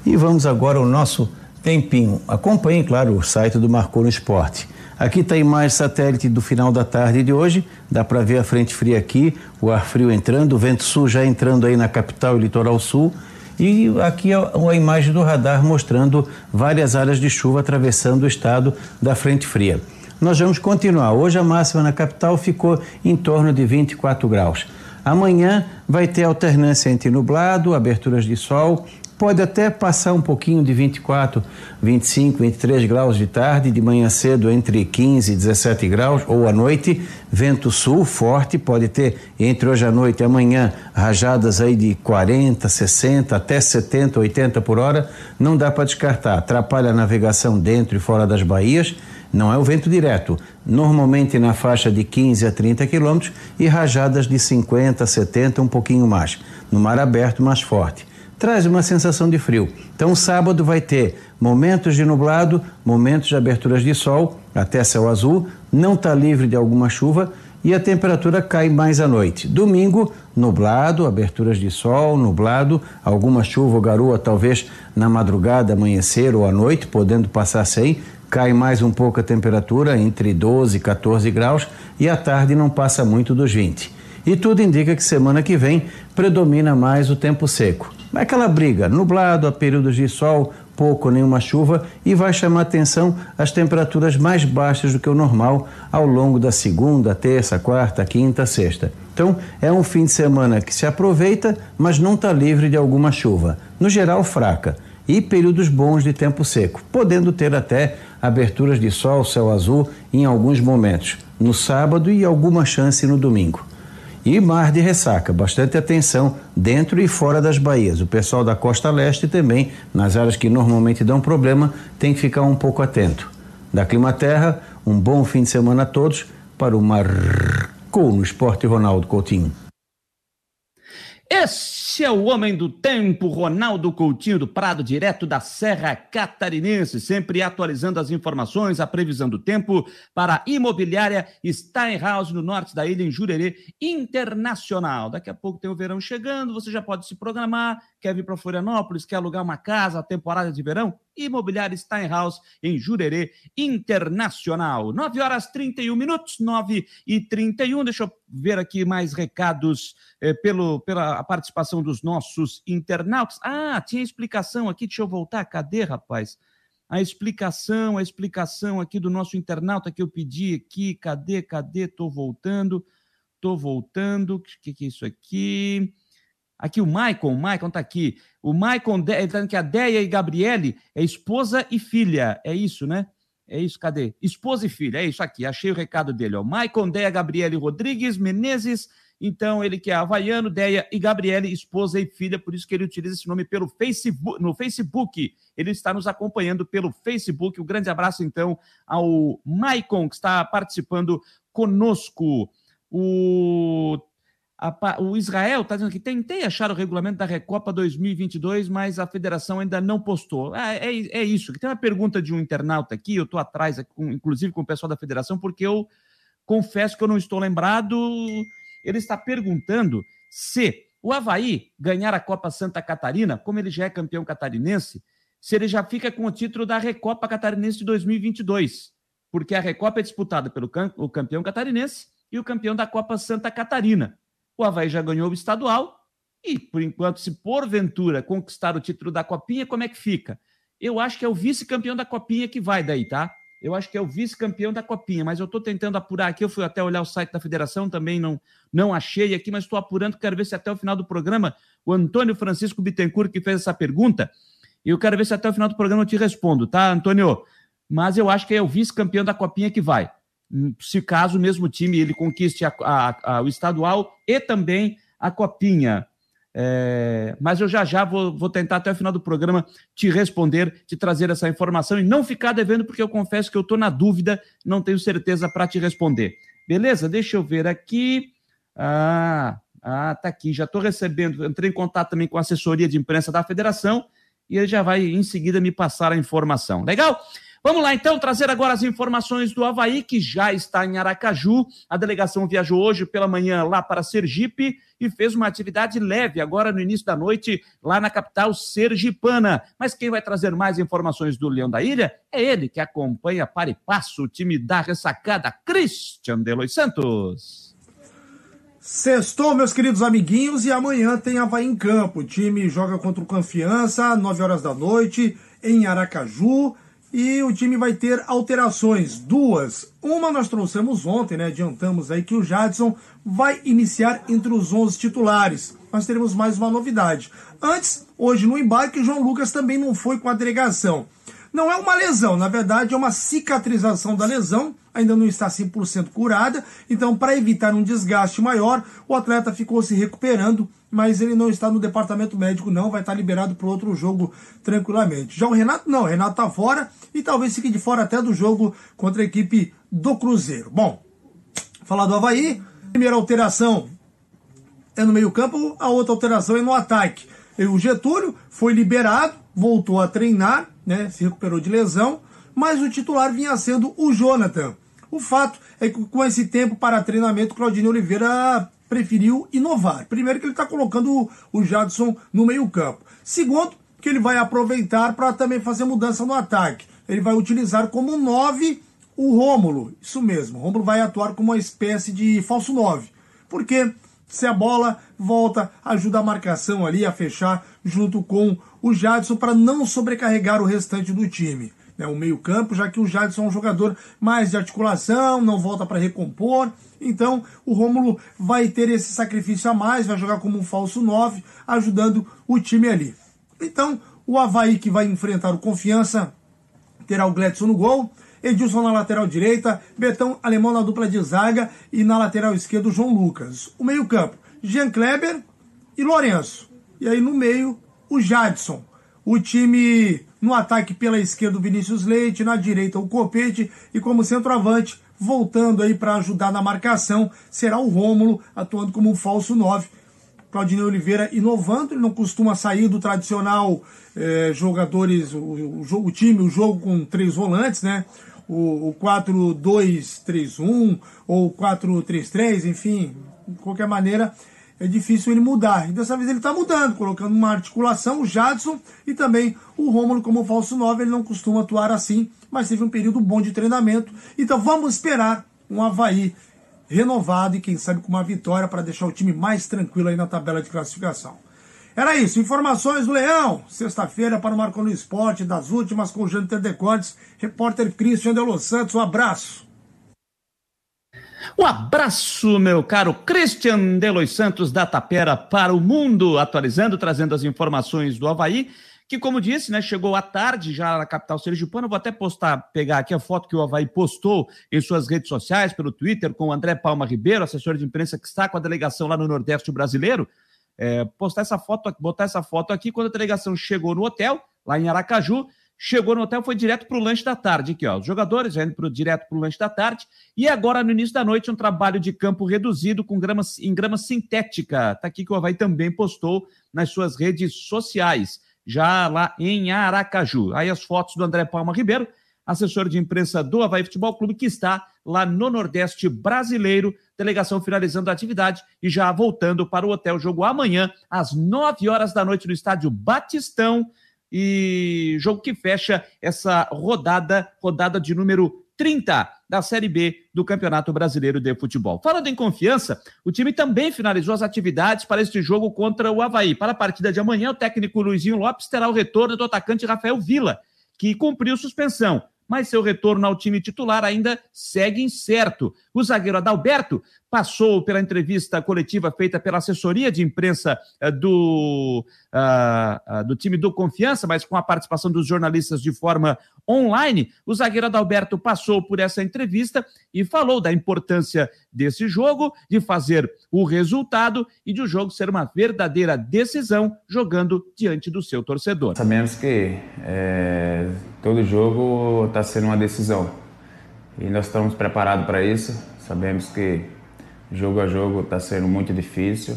E vamos agora ao nosso tempinho. Acompanhe, claro, o site do Marcou no Esporte. Aqui está a imagem satélite do final da tarde de hoje. Dá para ver a frente fria aqui, o ar frio entrando, o vento sul já entrando aí na capital e litoral sul. E aqui é a imagem do radar mostrando várias áreas de chuva atravessando o estado da frente fria. Nós vamos continuar. Hoje a máxima na capital ficou em torno de 24 graus. Amanhã vai ter alternância entre nublado, aberturas de sol pode até passar um pouquinho de 24, 25, 23 graus de tarde, de manhã cedo entre 15 e 17 graus, ou à noite, vento sul forte, pode ter entre hoje à noite e amanhã rajadas aí de 40, 60, até 70, 80 por hora, não dá para descartar, atrapalha a navegação dentro e fora das baías, não é o vento direto, normalmente na faixa de 15 a 30 quilômetros e rajadas de 50, 70, um pouquinho mais, no mar aberto mais forte traz uma sensação de frio. Então, sábado vai ter momentos de nublado, momentos de aberturas de sol, até céu azul, não está livre de alguma chuva e a temperatura cai mais à noite. Domingo, nublado, aberturas de sol, nublado, alguma chuva ou garoa talvez na madrugada, amanhecer ou à noite, podendo passar sem, cai mais um pouco a temperatura, entre 12 e 14 graus, e à tarde não passa muito dos 20. E tudo indica que semana que vem predomina mais o tempo seco. Aquela briga, nublado, a períodos de sol, pouco ou nenhuma chuva e vai chamar atenção as temperaturas mais baixas do que o normal ao longo da segunda, terça, quarta, quinta, sexta. Então é um fim de semana que se aproveita, mas não está livre de alguma chuva, no geral fraca, e períodos bons de tempo seco, podendo ter até aberturas de sol, céu azul em alguns momentos, no sábado e alguma chance no domingo. E mar de ressaca, bastante atenção dentro e fora das baías. O pessoal da costa leste também, nas áreas que normalmente dão problema, tem que ficar um pouco atento. Da Climaterra, um bom fim de semana a todos para o Marcou no Esporte Ronaldo Coutinho. Esse é o homem do tempo, Ronaldo Coutinho do Prado, direto da Serra Catarinense, sempre atualizando as informações, a previsão do tempo para a imobiliária Steinhaus, no norte da ilha, em Jurerê Internacional. Daqui a pouco tem o verão chegando, você já pode se programar, quer vir para Florianópolis, quer alugar uma casa, temporada de verão? Imobiliária Steinhaus, em Jurerê Internacional. 9 horas 31 minutos, 9 e 31. Deixa eu ver aqui mais recados eh, pelo, pela participação dos nossos internautas. Ah, tinha explicação aqui, deixa eu voltar. Cadê, rapaz? A explicação, a explicação aqui do nosso internauta que eu pedi aqui. Cadê, cadê? Tô voltando, tô voltando. O que, que é isso aqui? Aqui o Maicon, o Maicon tá aqui. O Maicon, ele tá dizendo que a Deia e Gabriele é esposa e filha. É isso, né? É isso, cadê? Esposa e filha, é isso aqui. Achei o recado dele, ó. Maicon, Deia, Gabriele Rodrigues, Menezes. Então, ele que é havaiano, Deia e Gabriele, esposa e filha, por isso que ele utiliza esse nome pelo Facebook, no Facebook. Ele está nos acompanhando pelo Facebook. Um grande abraço, então, ao Maicon, que está participando conosco. O o Israel está dizendo que tentei achar o regulamento da Recopa 2022, mas a federação ainda não postou. Ah, é, é isso. Tem uma pergunta de um internauta aqui, eu estou atrás, inclusive com o pessoal da federação, porque eu confesso que eu não estou lembrado. Ele está perguntando se o Havaí ganhar a Copa Santa Catarina, como ele já é campeão catarinense, se ele já fica com o título da Recopa Catarinense de 2022, porque a Recopa é disputada pelo campeão catarinense e o campeão da Copa Santa Catarina. O Havaí já ganhou o estadual e, por enquanto, se porventura conquistar o título da Copinha, como é que fica? Eu acho que é o vice-campeão da Copinha que vai daí, tá? Eu acho que é o vice-campeão da Copinha, mas eu estou tentando apurar aqui. Eu fui até olhar o site da federação, também não, não achei aqui, mas estou apurando. Quero ver se até o final do programa o Antônio Francisco Bittencourt, que fez essa pergunta, e eu quero ver se até o final do programa eu te respondo, tá, Antônio? Mas eu acho que é o vice-campeão da Copinha que vai se caso o mesmo time ele conquiste a, a, a, o estadual e também a copinha. É, mas eu já já vou, vou, tentar até o final do programa te responder, te trazer essa informação e não ficar devendo, porque eu confesso que eu estou na dúvida, não tenho certeza para te responder. Beleza? Deixa eu ver aqui. Ah, ah tá aqui. Já estou recebendo. Entrei em contato também com a assessoria de imprensa da federação e ele já vai em seguida me passar a informação. Legal? Vamos lá então trazer agora as informações do Havaí, que já está em Aracaju. A delegação viajou hoje pela manhã lá para Sergipe e fez uma atividade leve agora no início da noite lá na capital sergipana. Mas quem vai trazer mais informações do Leão da Ilha é ele que acompanha para e passo o time da ressacada, Christian Delois Santos. Sextou, meus queridos amiguinhos, e amanhã tem Havaí em campo. O time joga contra o Confiança, 9 horas da noite, em Aracaju. E o time vai ter alterações, duas. Uma nós trouxemos ontem, né? Adiantamos aí que o Jadson vai iniciar entre os 11 titulares. Nós teremos mais uma novidade. Antes, hoje no embarque, o João Lucas também não foi com a delegação. Não é uma lesão, na verdade é uma cicatrização da lesão, ainda não está 100% curada, então para evitar um desgaste maior, o atleta ficou se recuperando, mas ele não está no departamento médico não, vai estar liberado para outro jogo tranquilamente. Já o Renato não, o Renato está fora e talvez fique de fora até do jogo contra a equipe do Cruzeiro. Bom, falar do Havaí, primeira alteração é no meio campo, a outra alteração é no ataque. O Getúlio foi liberado, voltou a treinar, né, se recuperou de lesão, mas o titular vinha sendo o Jonathan. O fato é que com esse tempo para treinamento, Claudinho Oliveira preferiu inovar. Primeiro que ele está colocando o Jadson no meio campo. Segundo, que ele vai aproveitar para também fazer mudança no ataque. ele vai utilizar como 9 o Rômulo. Isso mesmo, o Rômulo vai atuar como uma espécie de falso 9. Porque se a bola volta, ajuda a marcação ali a fechar junto com o Jadson para não sobrecarregar o restante do time. Né, o meio-campo, já que o Jadson é um jogador mais de articulação, não volta para recompor. Então, o Rômulo vai ter esse sacrifício a mais, vai jogar como um falso 9, ajudando o time ali. Então, o Havaí que vai enfrentar o Confiança terá o Gledson no gol, Edilson na lateral direita, Betão Alemão na dupla de zaga e na lateral esquerda o João Lucas. O meio-campo, Jean Kleber e Lourenço. E aí no meio, o Jadson. O time no ataque pela esquerda, o Vinícius Leite, na direita, o Copete e como centroavante, voltando aí para ajudar na marcação, será o Rômulo, atuando como um falso 9 Claudinei Oliveira inovando, ele não costuma sair do tradicional é, jogadores, o, o, o, time, o jogo com três volantes, né? O, o 4-2-3-1 ou 4-3-3, enfim, de qualquer maneira, é difícil ele mudar. E dessa vez ele está mudando, colocando uma articulação, o Jadson e também o Rômulo como falso 9. Ele não costuma atuar assim, mas teve um período bom de treinamento. Então vamos esperar um Havaí renovado e quem sabe com uma vitória para deixar o time mais tranquilo aí na tabela de classificação. Era isso, informações do Leão, sexta-feira para o Marco no Esporte, das últimas com o Decortes, repórter Christian de Los Santos, um abraço. Um abraço, meu caro Christian de Los Santos da Tapera para o mundo, atualizando, trazendo as informações do Havaí que, como disse, né, chegou à tarde já na capital sergipana. Vou até postar, pegar aqui a foto que o Havaí postou em suas redes sociais, pelo Twitter, com o André Palma Ribeiro, assessor de imprensa que está com a delegação lá no Nordeste brasileiro. É, postar essa foto, botar essa foto aqui quando a delegação chegou no hotel, lá em Aracaju. Chegou no hotel, foi direto para o lanche da tarde. Aqui, ó, os jogadores já indo pro, direto para o lanche da tarde. E agora, no início da noite, um trabalho de campo reduzido com grama, em grama sintética. Está aqui que o Havaí também postou nas suas redes sociais já lá em Aracaju. Aí as fotos do André Palma Ribeiro, assessor de imprensa do Havaí Futebol Clube, que está lá no Nordeste brasileiro, delegação finalizando a atividade e já voltando para o hotel. Jogo amanhã, às 9 horas da noite, no estádio Batistão. E jogo que fecha essa rodada, rodada de número 30 da Série B do Campeonato Brasileiro de Futebol. Falando em confiança, o time também finalizou as atividades para este jogo contra o Havaí. Para a partida de amanhã, o técnico Luizinho Lopes terá o retorno do atacante Rafael Vila, que cumpriu suspensão mas seu retorno ao time titular ainda segue incerto. O zagueiro Adalberto passou pela entrevista coletiva feita pela assessoria de imprensa uh, do, uh, do time do Confiança, mas com a participação dos jornalistas de forma online. O zagueiro Adalberto passou por essa entrevista e falou da importância desse jogo, de fazer o resultado e de o jogo ser uma verdadeira decisão jogando diante do seu torcedor. Sabemos que é, todo jogo está sendo uma decisão e nós estamos preparados para isso. Sabemos que jogo a jogo está sendo muito difícil,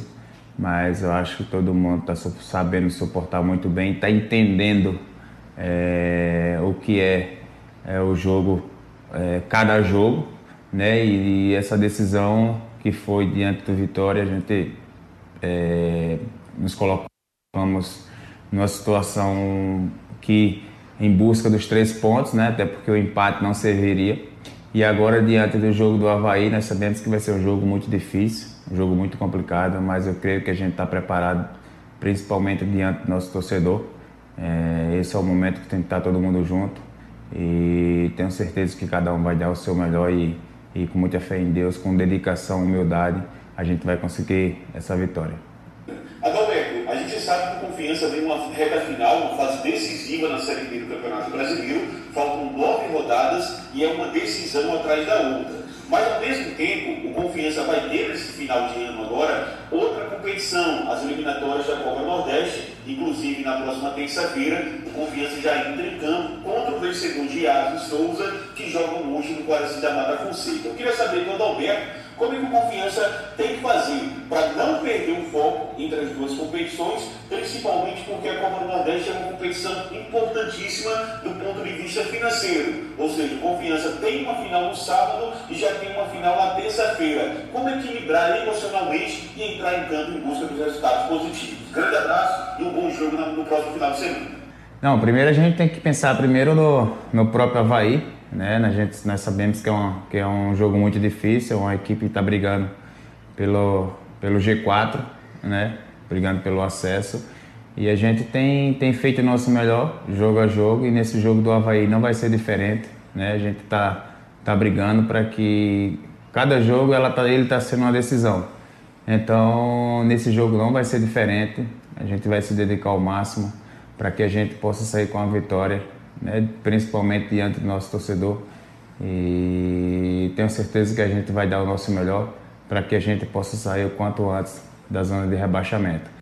mas eu acho que todo mundo está sabendo suportar muito bem, está entendendo é, o que é, é o jogo, é, cada jogo, né? E, e, essa decisão que foi diante do Vitória, a gente nos colocamos numa situação que em busca dos três pontos, né? Até porque o empate não serviria. E agora, diante do jogo do Havaí, nós sabemos que vai ser um jogo muito difícil, um jogo muito complicado, mas eu creio que a gente está preparado, principalmente diante do nosso torcedor. É, esse é o momento que tem que estar todo mundo junto e tenho certeza que cada um vai dar o seu melhor e, e com muita fé em Deus, com dedicação, humildade, a gente vai conseguir essa vitória. Adalberto, a gente sabe que Confiança vem uma reta final, uma fase decisiva na Série B do Campeonato Brasileiro, faltam nove rodadas e é uma decisão atrás da outra. Mas, ao mesmo tempo, o Confiança vai ter nesse final de ano agora outra competição, as eliminatórias da Copa Nordeste, inclusive na próxima terça-feira, o Confiança já entra em campo contra o vencedor de Souza, que joga hoje no Guaraci da Mata Fonseca. Eu queria saber do Adalberto como é que o Confiança tem que fazer para não perder o foco entre as duas competições, principalmente porque a Copa do Nordeste é uma competição importantíssima do ponto de vista financeiro. Ou seja, o Confiança tem uma final no sábado e já tem uma final na terça-feira. Como equilibrar emocionalmente e entrar em campo em busca dos resultados positivos? Grande abraço e um bom jogo no próximo final de semana. Não, primeiro a gente tem que pensar primeiro no, no próprio Havaí, né? A gente, nós sabemos que é, um, que é um jogo muito difícil, uma equipe está brigando pelo, pelo G4, né? Brigando pelo acesso. E a gente tem, tem feito o nosso melhor, jogo a jogo, e nesse jogo do Havaí não vai ser diferente, né? A gente está tá brigando para que cada jogo ela tá, ele está sendo uma decisão. Então, nesse jogo não vai ser diferente, a gente vai se dedicar ao máximo para que a gente possa sair com a vitória, né? principalmente diante do nosso torcedor. E tenho certeza que a gente vai dar o nosso melhor para que a gente possa sair o quanto antes da zona de rebaixamento.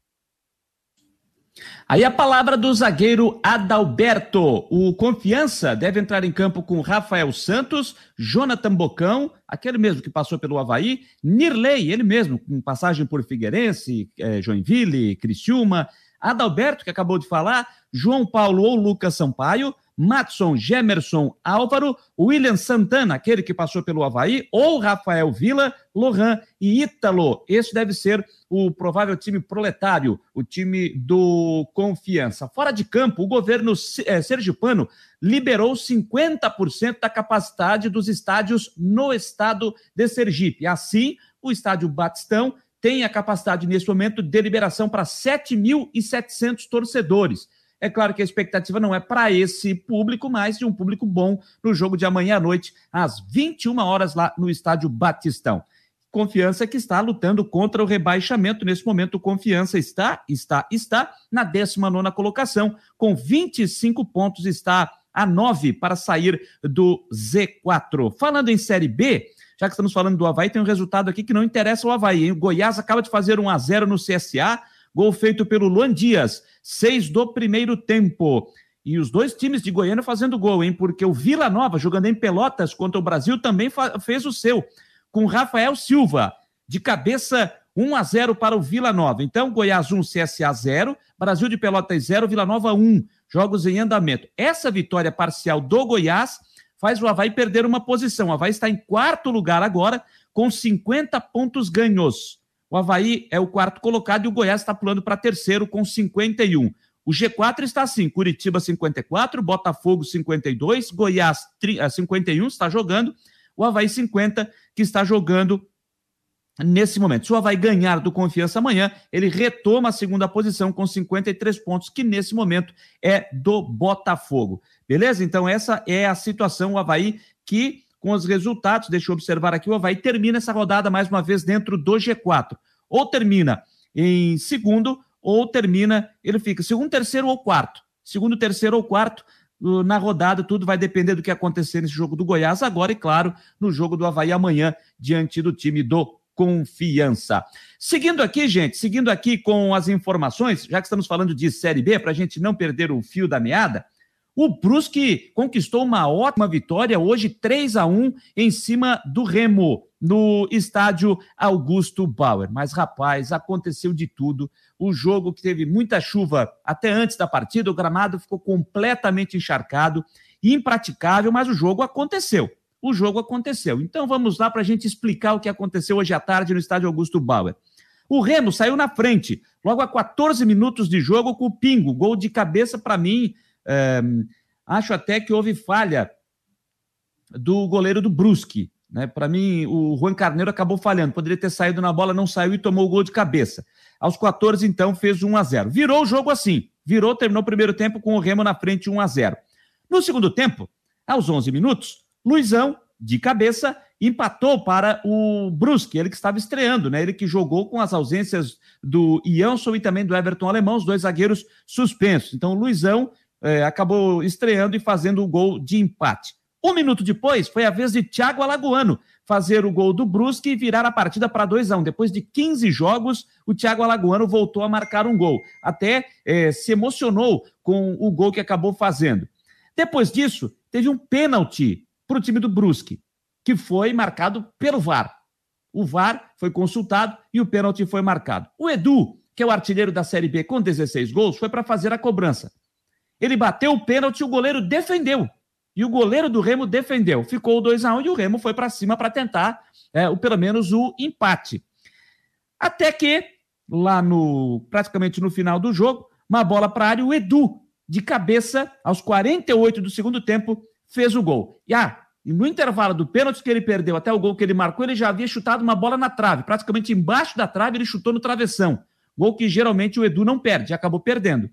Aí a palavra do zagueiro Adalberto. O Confiança deve entrar em campo com Rafael Santos, Jonathan Bocão, aquele mesmo que passou pelo Havaí, Nirley, ele mesmo, com passagem por Figueirense, eh, Joinville, Criciúma, Adalberto, que acabou de falar, João Paulo ou Lucas Sampaio, Matson, Gemerson, Álvaro, William Santana, aquele que passou pelo Havaí, ou Rafael Vila, Lohan e Ítalo. Esse deve ser o provável time proletário, o time do Confiança. Fora de campo, o governo é, sergipano liberou 50% da capacidade dos estádios no estado de Sergipe. Assim, o estádio Batistão tem a capacidade, nesse momento, de liberação para 7.700 torcedores. É claro que a expectativa não é para esse público, mas de um público bom no jogo de amanhã à noite, às 21 horas, lá no estádio Batistão. Confiança que está lutando contra o rebaixamento. Nesse momento, Confiança está, está, está na 19 colocação, com 25 pontos, está a 9 para sair do Z4. Falando em Série B, já que estamos falando do Havaí, tem um resultado aqui que não interessa o Havaí. Hein? O Goiás acaba de fazer 1 a 0 no CSA, gol feito pelo Luan Dias, seis do primeiro tempo. E os dois times de Goiânia fazendo gol, hein? Porque o Vila Nova, jogando em Pelotas contra o Brasil, também fez o seu, com Rafael Silva, de cabeça 1 a 0 para o Vila Nova. Então, Goiás 1, CSA 0, Brasil de Pelotas 0, Vila Nova 1. Jogos em andamento. Essa vitória parcial do Goiás faz o Havaí perder uma posição. O Havaí está em quarto lugar agora, com 50 pontos ganhos. O Havaí é o quarto colocado e o Goiás está pulando para terceiro com 51. O G4 está assim: Curitiba 54, Botafogo 52, Goiás 51 está jogando, o Havaí 50 que está jogando nesse momento. Se o Havaí ganhar do Confiança amanhã, ele retoma a segunda posição com 53 pontos, que nesse momento é do Botafogo. Beleza? Então, essa é a situação, o Havaí, que com os resultados, deixa eu observar aqui, o Havaí termina essa rodada mais uma vez dentro do G4. Ou termina em segundo, ou termina, ele fica segundo, terceiro ou quarto. Segundo, terceiro ou quarto, na rodada, tudo vai depender do que acontecer nesse jogo do Goiás agora e, claro, no jogo do Havaí amanhã, diante do time do confiança. Seguindo aqui, gente, seguindo aqui com as informações, já que estamos falando de Série B, para a gente não perder o fio da meada, o Brusque conquistou uma ótima vitória hoje, 3 a 1 em cima do Remo, no estádio Augusto Bauer. Mas, rapaz, aconteceu de tudo. O jogo que teve muita chuva até antes da partida, o gramado ficou completamente encharcado, impraticável, mas o jogo aconteceu o jogo aconteceu. Então vamos lá para a gente explicar o que aconteceu hoje à tarde no estádio Augusto Bauer. O Remo saiu na frente, logo a 14 minutos de jogo com o Pingo, gol de cabeça para mim. É, acho até que houve falha do goleiro do Brusque. Né? Para mim, o Juan Carneiro acabou falhando. Poderia ter saído na bola, não saiu e tomou o gol de cabeça. Aos 14, então, fez 1 a 0 Virou o jogo assim. Virou, terminou o primeiro tempo com o Remo na frente 1 a 0 No segundo tempo, aos 11 minutos, Luizão, de cabeça, empatou para o Brusque, ele que estava estreando, né? Ele que jogou com as ausências do Jansson e também do Everton Alemão, os dois zagueiros suspensos. Então, o Luizão é, acabou estreando e fazendo o gol de empate. Um minuto depois, foi a vez de Thiago Alagoano fazer o gol do Brusque e virar a partida para 2 a 1 um. Depois de 15 jogos, o Thiago Alagoano voltou a marcar um gol. Até é, se emocionou com o gol que acabou fazendo. Depois disso, teve um pênalti para o time do Brusque, que foi marcado pelo VAR. O VAR foi consultado e o pênalti foi marcado. O Edu, que é o artilheiro da Série B com 16 gols, foi para fazer a cobrança. Ele bateu o pênalti o goleiro defendeu. E o goleiro do Remo defendeu. Ficou 2 a 1 um, e o Remo foi para cima para tentar, é, o, pelo menos, o empate. Até que, lá no praticamente no final do jogo, uma bola para a área, o Edu de cabeça, aos 48 do segundo tempo, fez o gol. E ah, no intervalo do pênalti que ele perdeu até o gol que ele marcou, ele já havia chutado uma bola na trave, praticamente embaixo da trave, ele chutou no travessão. Gol que geralmente o Edu não perde, acabou perdendo.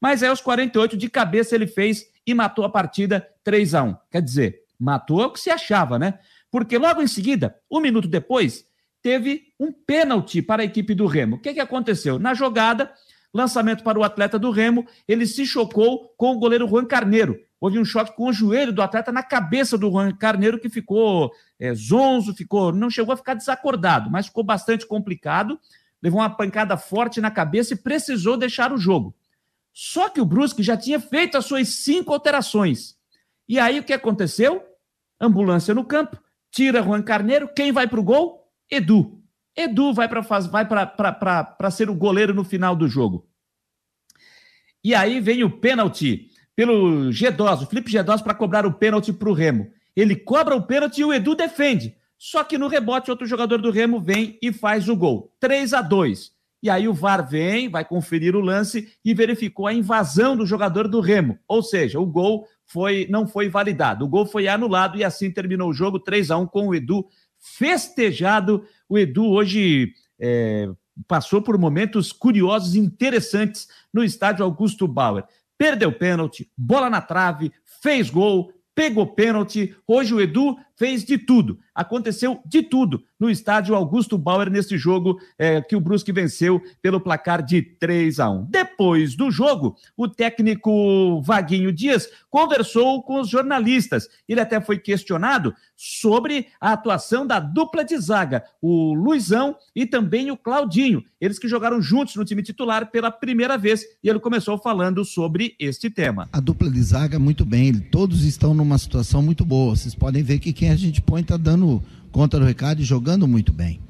Mas aí aos 48 de cabeça ele fez e matou a partida 3 a 1. Quer dizer, matou o que se achava, né? Porque logo em seguida, um minuto depois, teve um pênalti para a equipe do Remo. O que, que aconteceu? Na jogada, lançamento para o atleta do Remo, ele se chocou com o goleiro Juan Carneiro. Houve um choque com o joelho do atleta na cabeça do Juan Carneiro, que ficou é, zonzo, ficou, não chegou a ficar desacordado, mas ficou bastante complicado. Levou uma pancada forte na cabeça e precisou deixar o jogo. Só que o Brusque já tinha feito as suas cinco alterações. E aí o que aconteceu? Ambulância no campo, tira Juan Carneiro, quem vai para o gol? Edu. Edu vai para ser o goleiro no final do jogo. E aí vem o pênalti pelo G2, o Felipe G2 para cobrar o pênalti para o Remo. Ele cobra o pênalti e o Edu defende. Só que no rebote, outro jogador do Remo vem e faz o gol. 3 a 2 e aí o VAR vem, vai conferir o lance e verificou a invasão do jogador do Remo. Ou seja, o gol foi não foi validado. O gol foi anulado e assim terminou o jogo 3 a 1 com o Edu festejado. O Edu hoje é, passou por momentos curiosos e interessantes no estádio Augusto Bauer. Perdeu pênalti, bola na trave, fez gol, pegou pênalti. Hoje o Edu fez de tudo. Aconteceu de tudo no estádio Augusto Bauer nesse jogo é, que o Brusque venceu pelo placar de 3 a 1. Depois do jogo, o técnico Vaguinho Dias conversou com os jornalistas. Ele até foi questionado sobre a atuação da dupla de zaga, o Luizão e também o Claudinho. Eles que jogaram juntos no time titular pela primeira vez e ele começou falando sobre este tema. A dupla de zaga muito bem, todos estão numa situação muito boa. Vocês podem ver que quem a gente põe está dando conta do recado e jogando muito bem.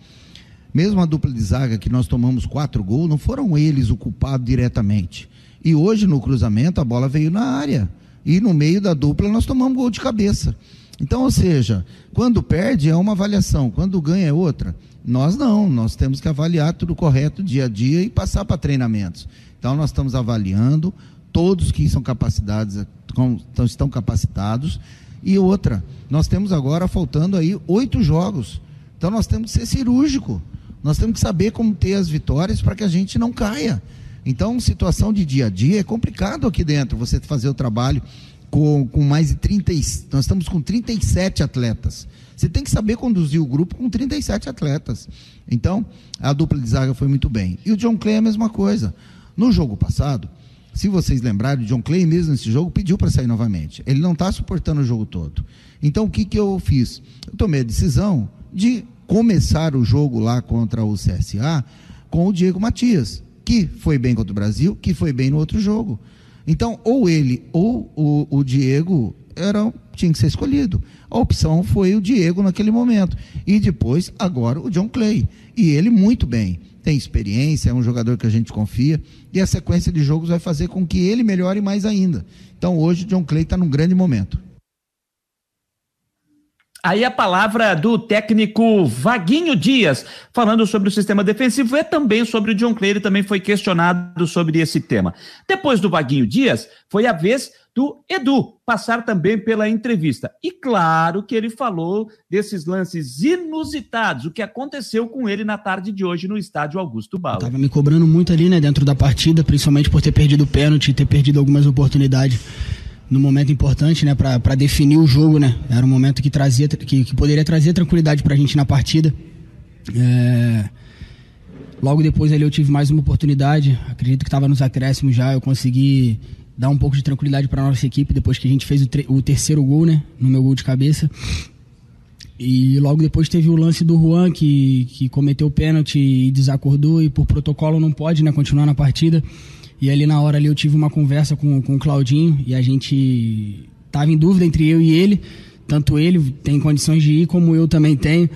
Mesmo a dupla de zaga que nós tomamos quatro gols, não foram eles o culpado diretamente. E hoje no cruzamento a bola veio na área. E no meio da dupla nós tomamos gol de cabeça. Então, ou seja, quando perde é uma avaliação, quando ganha é outra. Nós não, nós temos que avaliar tudo correto dia a dia e passar para treinamentos. Então, nós estamos avaliando, todos que são capacitados, estão capacitados, e outra, nós temos agora faltando aí oito jogos. Então nós temos que ser cirúrgico. Nós temos que saber como ter as vitórias para que a gente não caia. Então, situação de dia a dia é complicado aqui dentro, você fazer o trabalho com, com mais de 30. Nós estamos com 37 atletas. Você tem que saber conduzir o grupo com 37 atletas. Então, a dupla de zaga foi muito bem. E o John Clay é a mesma coisa. No jogo passado, se vocês lembrarem, o John Clay mesmo nesse jogo pediu para sair novamente. Ele não está suportando o jogo todo. Então o que, que eu fiz? Eu tomei a decisão de começar o jogo lá contra o CSA com o Diego Matias, que foi bem contra o Brasil, que foi bem no outro jogo. Então, ou ele ou o, o Diego era, tinha que ser escolhido. A opção foi o Diego naquele momento. E depois, agora, o John Clay. E ele muito bem tem experiência, é um jogador que a gente confia, e a sequência de jogos vai fazer com que ele melhore mais ainda. Então hoje o John Clay está num grande momento. Aí a palavra do técnico Vaguinho Dias, falando sobre o sistema defensivo e também sobre o John Clay, ele também foi questionado sobre esse tema. Depois do Vaguinho Dias, foi a vez do Edu passar também pela entrevista. E claro que ele falou desses lances inusitados, o que aconteceu com ele na tarde de hoje no estádio Augusto Bala. Tava me cobrando muito ali, né, dentro da partida, principalmente por ter perdido o pênalti, ter perdido algumas oportunidades no momento importante, né, para definir o jogo, né? Era um momento que trazia que, que poderia trazer tranquilidade para a gente na partida. É... Logo depois ali eu tive mais uma oportunidade, acredito que estava nos acréscimos já, eu consegui dar um pouco de tranquilidade para nossa equipe depois que a gente fez o, o, terceiro gol, né? No meu gol de cabeça. E logo depois teve o lance do Juan, que, que cometeu o pênalti e desacordou, e por protocolo não pode né, continuar na partida. E ali na hora ali eu tive uma conversa com, com o Claudinho, e a gente tava em dúvida entre eu e ele. Tanto ele tem condições de ir, como eu também tenho.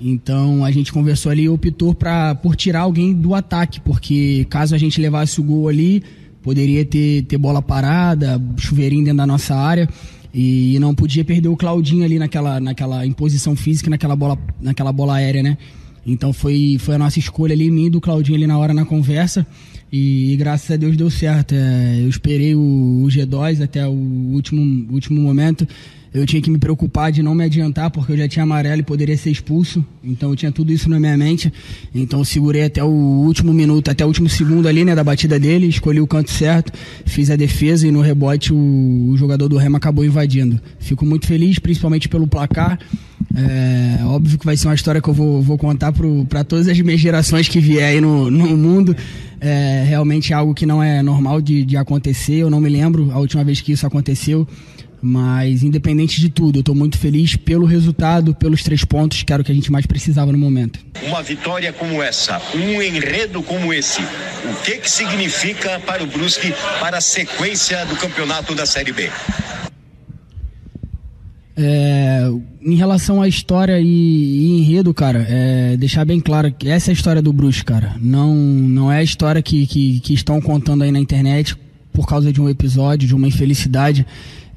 Então a gente conversou ali e optou pra, por tirar alguém do ataque, porque caso a gente levasse o gol ali, poderia ter, ter bola parada, chuveirinho dentro da nossa área. E não podia perder o Claudinho ali naquela, naquela imposição física, naquela bola, naquela bola aérea, né? Então foi, foi a nossa escolha ali, mim e do Claudinho ali na hora na conversa. E, graças a Deus deu certo. É, eu esperei o, o G2 até o último, último momento eu tinha que me preocupar de não me adiantar, porque eu já tinha amarelo e poderia ser expulso. Então eu tinha tudo isso na minha mente. Então eu segurei até o último minuto, até o último segundo ali, né, da batida dele, escolhi o canto certo, fiz a defesa e no rebote o, o jogador do Remo acabou invadindo. Fico muito feliz, principalmente pelo placar. É, óbvio que vai ser uma história que eu vou, vou contar para todas as minhas gerações que vier aí no, no mundo. É realmente algo que não é normal de, de acontecer. Eu não me lembro a última vez que isso aconteceu. Mas, independente de tudo, eu estou muito feliz pelo resultado, pelos três pontos, que era o que a gente mais precisava no momento. Uma vitória como essa, um enredo como esse, o que, que significa para o Brusque, para a sequência do campeonato da Série B? É, em relação à história e, e enredo, cara, é, deixar bem claro que essa é a história do Brusque, cara. Não, não é a história que, que, que estão contando aí na internet por causa de um episódio, de uma infelicidade.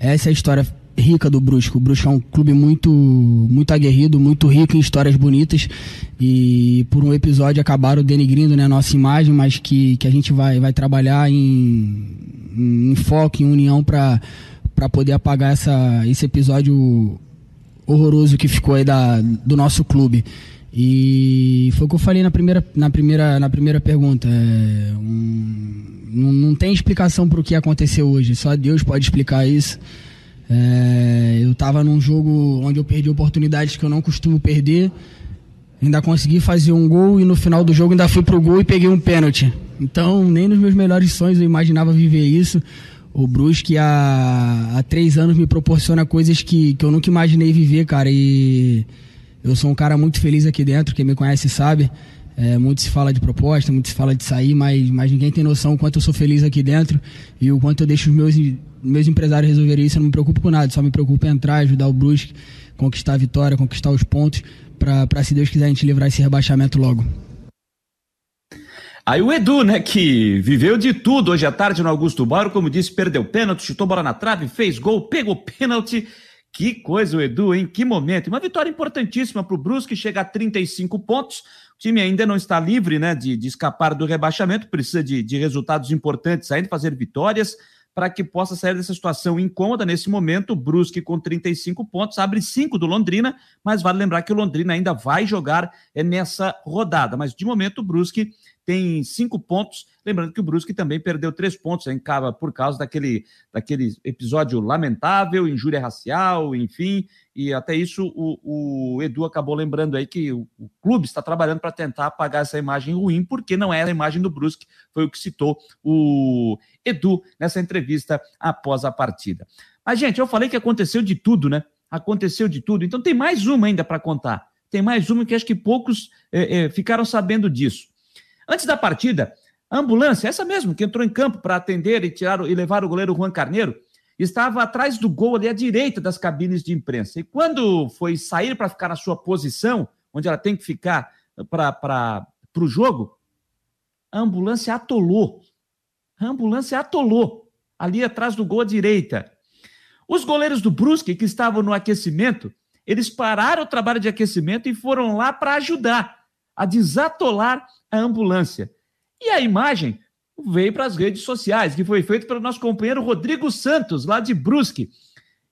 Essa é a história rica do Brusco. O Brusco é um clube muito, muito aguerrido, muito rico em histórias bonitas e por um episódio acabaram denigrindo né, a nossa imagem, mas que, que a gente vai, vai trabalhar em, em foco, em união para poder apagar essa, esse episódio horroroso que ficou aí da, do nosso clube. E foi o que eu falei na primeira, na primeira, na primeira pergunta. É, um, não, não tem explicação para o que aconteceu hoje. Só Deus pode explicar isso. É, eu estava num jogo onde eu perdi oportunidades que eu não costumo perder. Ainda consegui fazer um gol e no final do jogo ainda fui pro gol e peguei um pênalti. Então, nem nos meus melhores sonhos eu imaginava viver isso. O Brusque há, há três anos me proporciona coisas que, que eu nunca imaginei viver, cara. E eu sou um cara muito feliz aqui dentro, quem me conhece sabe. É, muito se fala de proposta, muito se fala de sair, mas, mas ninguém tem noção o quanto eu sou feliz aqui dentro e o quanto eu deixo os meus, meus empresários resolverem isso. Eu não me preocupo com nada, só me preocupo em entrar, ajudar o Brusque, conquistar a vitória, conquistar os pontos, para se Deus quiser a gente livrar esse rebaixamento logo. Aí o Edu, né, que viveu de tudo hoje à tarde no Augusto Bauro, como disse, perdeu pênalti, chutou bola na trave, fez gol, pegou pênalti. Que coisa o Edu, hein? Que momento. Uma vitória importantíssima para o Brusque, chega a 35 pontos time ainda não está livre né, de, de escapar do rebaixamento, precisa de, de resultados importantes ainda, fazer vitórias para que possa sair dessa situação incômoda. Nesse momento, o Brusque com 35 pontos, abre 5 do Londrina, mas vale lembrar que o Londrina ainda vai jogar é, nessa rodada. Mas de momento, o Brusque tem cinco pontos. Lembrando que o Brusque também perdeu três pontos em Cava por causa daquele, daquele episódio lamentável, injúria racial, enfim. E até isso o, o Edu acabou lembrando aí que o, o clube está trabalhando para tentar apagar essa imagem ruim, porque não é a imagem do Brusque, foi o que citou o Edu nessa entrevista após a partida. Mas, gente, eu falei que aconteceu de tudo, né? Aconteceu de tudo. Então tem mais uma ainda para contar. Tem mais uma que acho que poucos é, é, ficaram sabendo disso. Antes da partida, a ambulância, essa mesmo, que entrou em campo para atender e tirar e levar o goleiro Juan Carneiro, estava atrás do gol ali à direita das cabines de imprensa. E quando foi sair para ficar na sua posição, onde ela tem que ficar para o jogo, a ambulância atolou. A ambulância atolou ali atrás do gol à direita. Os goleiros do Brusque, que estavam no aquecimento, eles pararam o trabalho de aquecimento e foram lá para ajudar a desatolar a ambulância. E a imagem veio para as redes sociais, que foi feita pelo nosso companheiro Rodrigo Santos, lá de Brusque.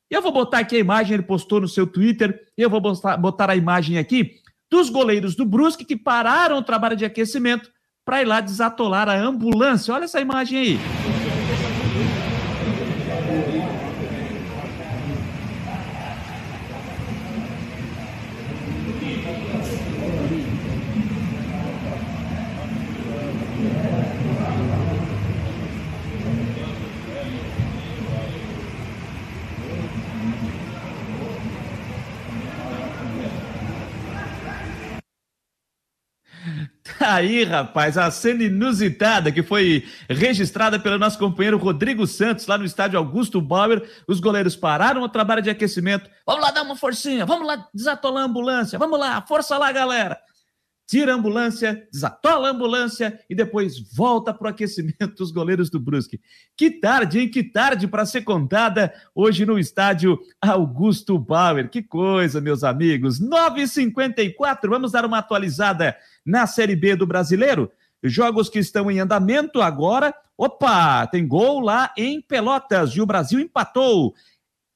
Eu vou botar aqui a imagem, ele postou no seu Twitter, eu vou botar, botar a imagem aqui dos goleiros do Brusque que pararam o trabalho de aquecimento para ir lá desatolar a ambulância. Olha essa imagem aí. Aí, rapaz, a cena inusitada que foi registrada pelo nosso companheiro Rodrigo Santos lá no estádio Augusto Bauer. Os goleiros pararam o trabalho de aquecimento. Vamos lá dar uma forcinha, vamos lá desatolar a ambulância, vamos lá, força lá, galera tira a ambulância, desatola a ambulância e depois volta para o aquecimento dos goleiros do Brusque. Que tarde, hein? Que tarde para ser contada hoje no estádio Augusto Bauer. Que coisa, meus amigos. 9h54, vamos dar uma atualizada na Série B do Brasileiro? jogos que estão em andamento agora. Opa, tem gol lá em Pelotas e o Brasil empatou.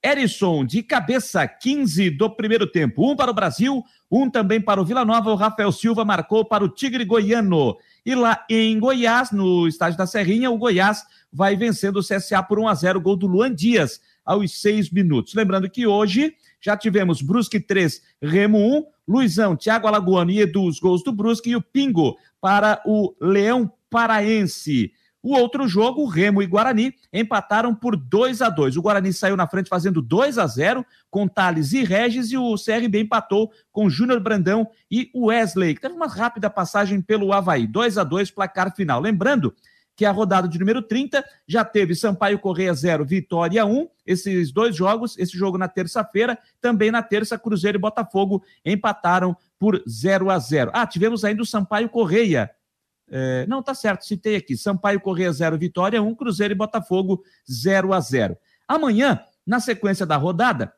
Erisson, de cabeça, 15 do primeiro tempo. Um para o Brasil, um também para o Vila Nova. O Rafael Silva marcou para o Tigre Goiano. E lá em Goiás, no estádio da Serrinha, o Goiás vai vencendo o CSA por 1 a 0 gol do Luan Dias aos seis minutos. Lembrando que hoje já tivemos Brusque 3, Remo 1, Luizão, Thiago Alagoano e Edu, os gols do Brusque e o Pingo para o Leão Paraense. O outro jogo, Remo e Guarani, empataram por 2 a 2 O Guarani saiu na frente fazendo 2 a 0 com Thales e Regis, e o CRB empatou com Júnior Brandão e Wesley, que teve uma rápida passagem pelo Havaí. 2 a 2 placar final. Lembrando que a rodada de número 30 já teve Sampaio Correia 0, Vitória 1, esses dois jogos, esse jogo na terça-feira, também na terça, Cruzeiro e Botafogo empataram por 0 a 0 Ah, tivemos ainda o Sampaio Correia, é, não, tá certo, citei aqui. Sampaio Correia 0, Vitória 1, Cruzeiro e Botafogo 0 a 0. Amanhã, na sequência da rodada,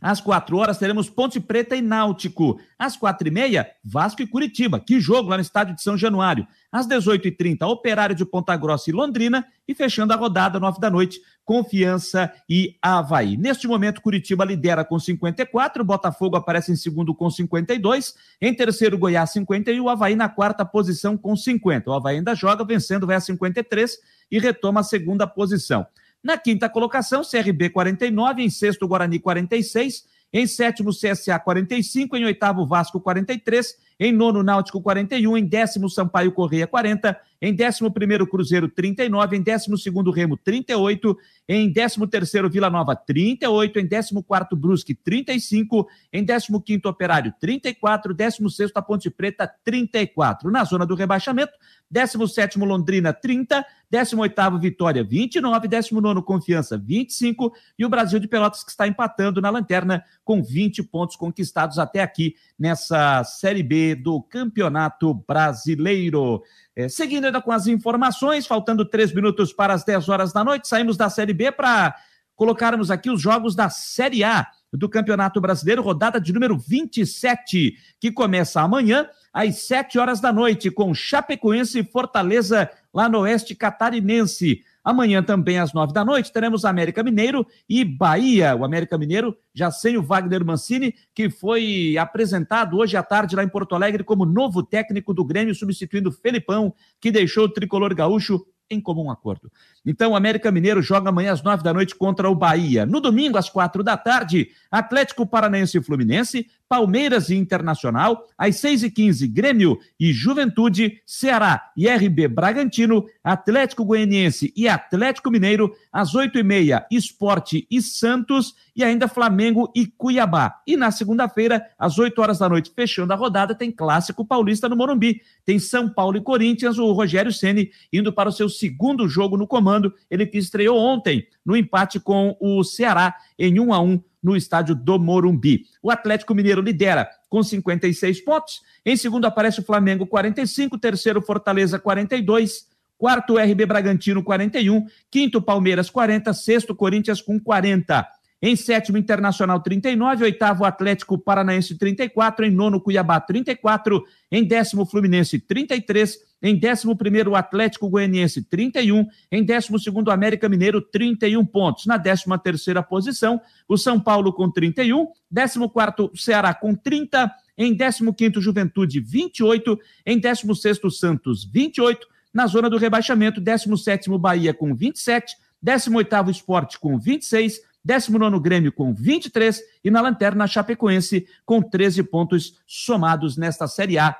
às quatro horas teremos Ponte Preta e Náutico. Às quatro e meia, Vasco e Curitiba. Que jogo lá no estádio de São Januário. Às dezoito e trinta, Operário de Ponta Grossa e Londrina. E fechando a rodada, nove da noite, Confiança e Havaí. Neste momento, Curitiba lidera com 54, Botafogo aparece em segundo com 52, em terceiro, Goiás 50 e o Havaí na quarta posição com 50. O Havaí ainda joga, vencendo, vai a 53 e retoma a segunda posição. Na quinta colocação, CRB 49, em sexto, Guarani 46, em sétimo, CSA 45, em oitavo, Vasco 43, em nono, Náutico 41, em décimo, Sampaio Correia 40, em décimo primeiro, Cruzeiro 39, em décimo segundo, Remo 38, em décimo terceiro, Vila Nova 38, em décimo quarto, Brusque 35, em décimo quinto, Operário 34, décimo sexto, a Ponte Preta 34. Na zona do rebaixamento, décimo sétimo, Londrina 30, décimo oitavo, Vitória 29, décimo nono, Confiança 25 e o Brasil de Pelotas que está empatando na lanterna com 20 pontos conquistados até aqui nessa Série B do Campeonato Brasileiro. É, seguindo ainda com as informações, faltando três minutos para as 10 horas da noite, saímos da Série B para colocarmos aqui os jogos da Série A do Campeonato Brasileiro, rodada de número 27, que começa amanhã às 7 horas da noite, com Chapecoense e Fortaleza, lá no Oeste Catarinense. Amanhã também às nove da noite teremos América Mineiro e Bahia. O América Mineiro já sem o Wagner Mancini, que foi apresentado hoje à tarde lá em Porto Alegre como novo técnico do Grêmio, substituindo Felipão, que deixou o tricolor gaúcho em comum acordo. Então, o América Mineiro joga amanhã às nove da noite contra o Bahia. No domingo, às quatro da tarde, Atlético Paranaense e Fluminense, Palmeiras e Internacional, às seis e quinze, Grêmio e Juventude, Ceará e RB Bragantino, Atlético Goianiense e Atlético Mineiro, às oito e meia, Esporte e Santos, e ainda Flamengo e Cuiabá. E na segunda-feira, às 8 horas da noite, fechando a rodada, tem Clássico Paulista no Morumbi. Tem São Paulo e Corinthians, o Rogério Ceni indo para o seu segundo jogo no comando, ele que estreou ontem no empate com o Ceará em 1 a 1 no estádio do Morumbi. O Atlético Mineiro lidera com 56 pontos. Em segundo aparece o Flamengo 45, terceiro Fortaleza 42, quarto RB Bragantino 41, quinto Palmeiras 40, sexto Corinthians com 40. Em sétimo, Internacional 39, oitavo, Atlético Paranaense 34, em nono, Cuiabá 34, em décimo, Fluminense 33, em décimo primeiro, Atlético Goianiense 31, em décimo segundo, América Mineiro 31 pontos. Na décima terceira posição, o São Paulo com 31, décimo quarto, Ceará com 30, em décimo quinto, Juventude 28, em décimo sexto, Santos 28, na zona do rebaixamento, décimo sétimo, Bahia com 27, décimo oitavo, Esporte com 26, 19 Grêmio com 23 e na lanterna Chapecoense com 13 pontos somados nesta Série A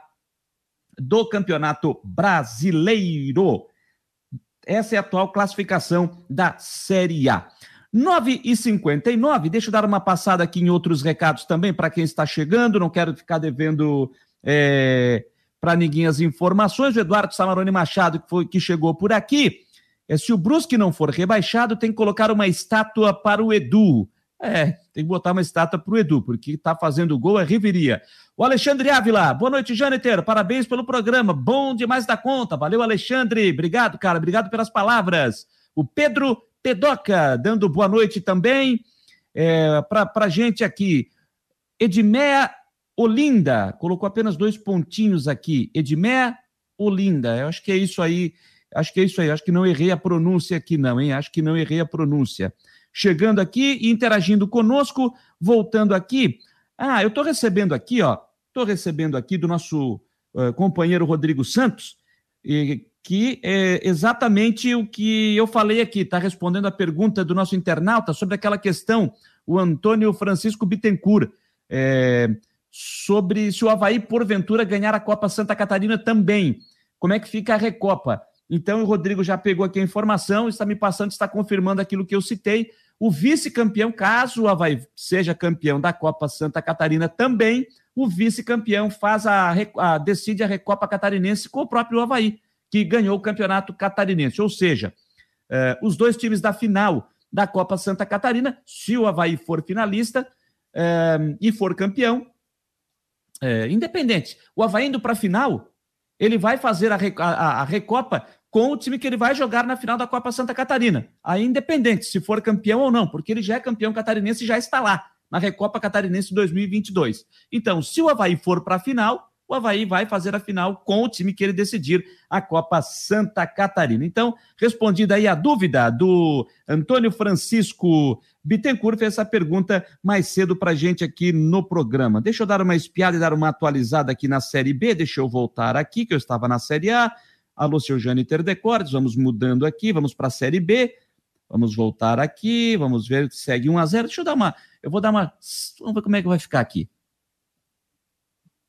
do Campeonato Brasileiro. Essa é a atual classificação da Série A. 9 e 59 deixa eu dar uma passada aqui em outros recados também para quem está chegando, não quero ficar devendo é, para ninguém as informações. O Eduardo Samarone Machado, que, foi, que chegou por aqui, é, se o Brusque não for rebaixado, tem que colocar uma estátua para o Edu. É, tem que botar uma estátua para o Edu, porque está fazendo gol é Riveria. O Alexandre Ávila, boa noite, Jâniter. Parabéns pelo programa, bom demais da conta. Valeu, Alexandre. Obrigado, cara. Obrigado pelas palavras. O Pedro Tedoca, dando boa noite também é, para a gente aqui. Edmea Olinda, colocou apenas dois pontinhos aqui. Edmea Olinda. Eu acho que é isso aí. Acho que é isso aí. Acho que não errei a pronúncia aqui, não, hein? Acho que não errei a pronúncia. Chegando aqui e interagindo conosco, voltando aqui. Ah, eu estou recebendo aqui, ó. Estou recebendo aqui do nosso uh, companheiro Rodrigo Santos, e, que é exatamente o que eu falei aqui, está respondendo a pergunta do nosso internauta sobre aquela questão, o Antônio Francisco Bittencourt, é, sobre se o Havaí, porventura, ganhar a Copa Santa Catarina também. Como é que fica a Recopa? Então, o Rodrigo já pegou aqui a informação, está me passando, está confirmando aquilo que eu citei. O vice-campeão, caso o Havaí seja campeão da Copa Santa Catarina também, o vice-campeão faz a, a, decide a Recopa Catarinense com o próprio Havaí que ganhou o campeonato catarinense. Ou seja, eh, os dois times da final da Copa Santa Catarina, se o Havaí for finalista eh, e for campeão, eh, independente, o Havaí indo para a final, ele vai fazer a, a, a Recopa com o time que ele vai jogar na final da Copa Santa Catarina. Aí, independente se for campeão ou não, porque ele já é campeão catarinense e já está lá na Recopa Catarinense 2022. Então, se o Havaí for para a final, o Havaí vai fazer a final com o time que ele decidir a Copa Santa Catarina. Então, respondida aí a dúvida do Antônio Francisco Bittencourt, fez essa pergunta mais cedo para gente aqui no programa. Deixa eu dar uma espiada e dar uma atualizada aqui na Série B. Deixa eu voltar aqui, que eu estava na Série A. Alô, seu Jâniter Decordes, vamos mudando aqui, vamos para a Série B. Vamos voltar aqui, vamos ver, segue 1 a 0 Deixa eu dar uma, eu vou dar uma, vamos ver como é que vai ficar aqui.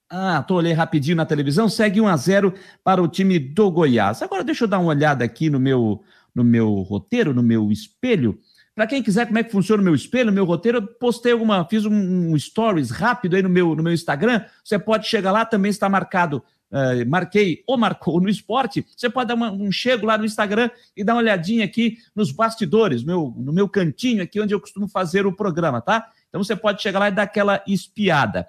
Ah, tô olhei rapidinho na televisão, segue 1 a 0 para o time do Goiás. Agora deixa eu dar uma olhada aqui no meu no meu roteiro, no meu espelho. Para quem quiser como é que funciona o meu espelho, o meu roteiro, eu postei alguma, fiz um, um, stories rápido aí no meu no meu Instagram. Você pode chegar lá, também está marcado Uh, marquei ou marcou no esporte, você pode dar uma, um chego lá no Instagram e dar uma olhadinha aqui nos bastidores, meu, no meu cantinho aqui onde eu costumo fazer o programa, tá? Então você pode chegar lá e dar aquela espiada.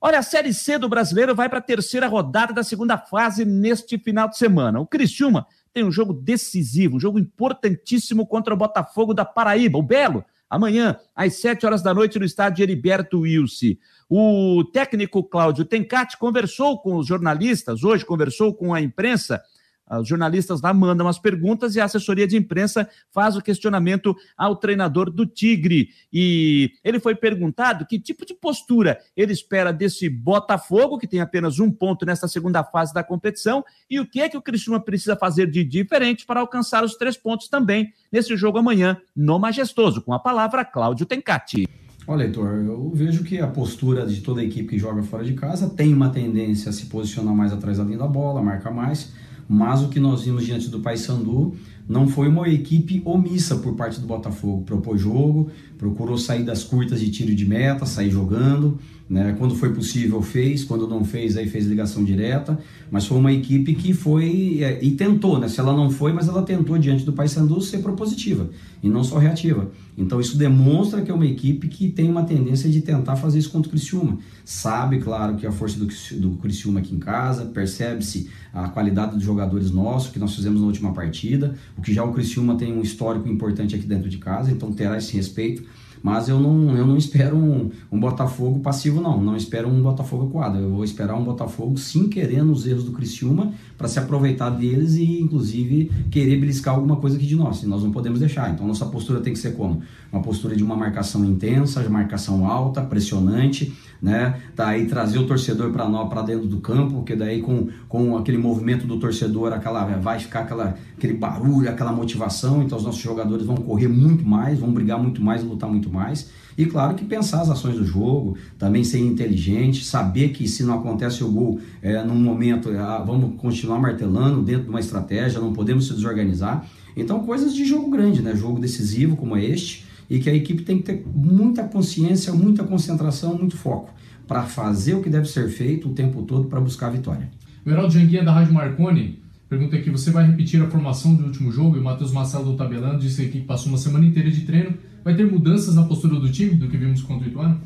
Olha, a Série C do Brasileiro vai para a terceira rodada da segunda fase neste final de semana. O Criciúma tem um jogo decisivo, um jogo importantíssimo contra o Botafogo da Paraíba, o Belo, amanhã, às sete horas da noite, no estádio Heriberto Wilson. O técnico Cláudio Tencati conversou com os jornalistas, hoje conversou com a imprensa, os jornalistas lá mandam as perguntas e a assessoria de imprensa faz o questionamento ao treinador do Tigre. E ele foi perguntado que tipo de postura ele espera desse Botafogo, que tem apenas um ponto nesta segunda fase da competição, e o que é que o Criciúma precisa fazer de diferente para alcançar os três pontos também nesse jogo amanhã no Majestoso. Com a palavra, Cláudio Tencati. Olha, Heitor, eu vejo que a postura de toda a equipe que joga fora de casa tem uma tendência a se posicionar mais atrás da linha da bola, marcar mais mas o que nós vimos diante do Paysandu não foi uma equipe omissa por parte do Botafogo. Propôs jogo, procurou sair das curtas de tiro de meta, sair jogando, né? Quando foi possível fez, quando não fez aí fez ligação direta, mas foi uma equipe que foi é, e tentou, né? Se ela não foi, mas ela tentou diante do Paysandu ser propositiva e não só reativa. Então isso demonstra que é uma equipe que tem uma tendência de tentar fazer isso contra o Criciúma. Sabe, claro, que a força do, do Criciúma aqui em casa, percebe-se a qualidade dos jogadores nossos que nós fizemos na última partida, o que já o Criciúma tem um histórico importante aqui dentro de casa, então terá esse respeito. Mas eu não, eu não espero um, um Botafogo passivo, não. Não espero um Botafogo acuado. Eu vou esperar um Botafogo sim querendo os erros do Criciúma para se aproveitar deles e, inclusive, querer beliscar alguma coisa aqui de nós. E nós não podemos deixar. Então, nossa postura tem que ser como? Uma postura de uma marcação intensa, de marcação alta, pressionante, né? Daí trazer o torcedor para nós para dentro do campo, porque daí com, com aquele movimento do torcedor, aquela vai ficar aquela, aquele barulho, aquela motivação, então os nossos jogadores vão correr muito mais, vão brigar muito mais, lutar muito mais. E claro que pensar as ações do jogo, também ser inteligente, saber que se não acontece o gol é, num momento, é, vamos continuar martelando dentro de uma estratégia, não podemos se desorganizar. Então, coisas de jogo grande, né? Jogo decisivo como é este, e que a equipe tem que ter muita consciência, muita concentração, muito foco para fazer o que deve ser feito o tempo todo para buscar a vitória. O Heraldo Janguinha da Rádio Marconi pergunta aqui: você vai repetir a formação do último jogo? E o Matheus Marcelo do Tabelando disse que passou uma semana inteira de treino. Vai ter mudanças na postura do time do que vimos contra o Ituano?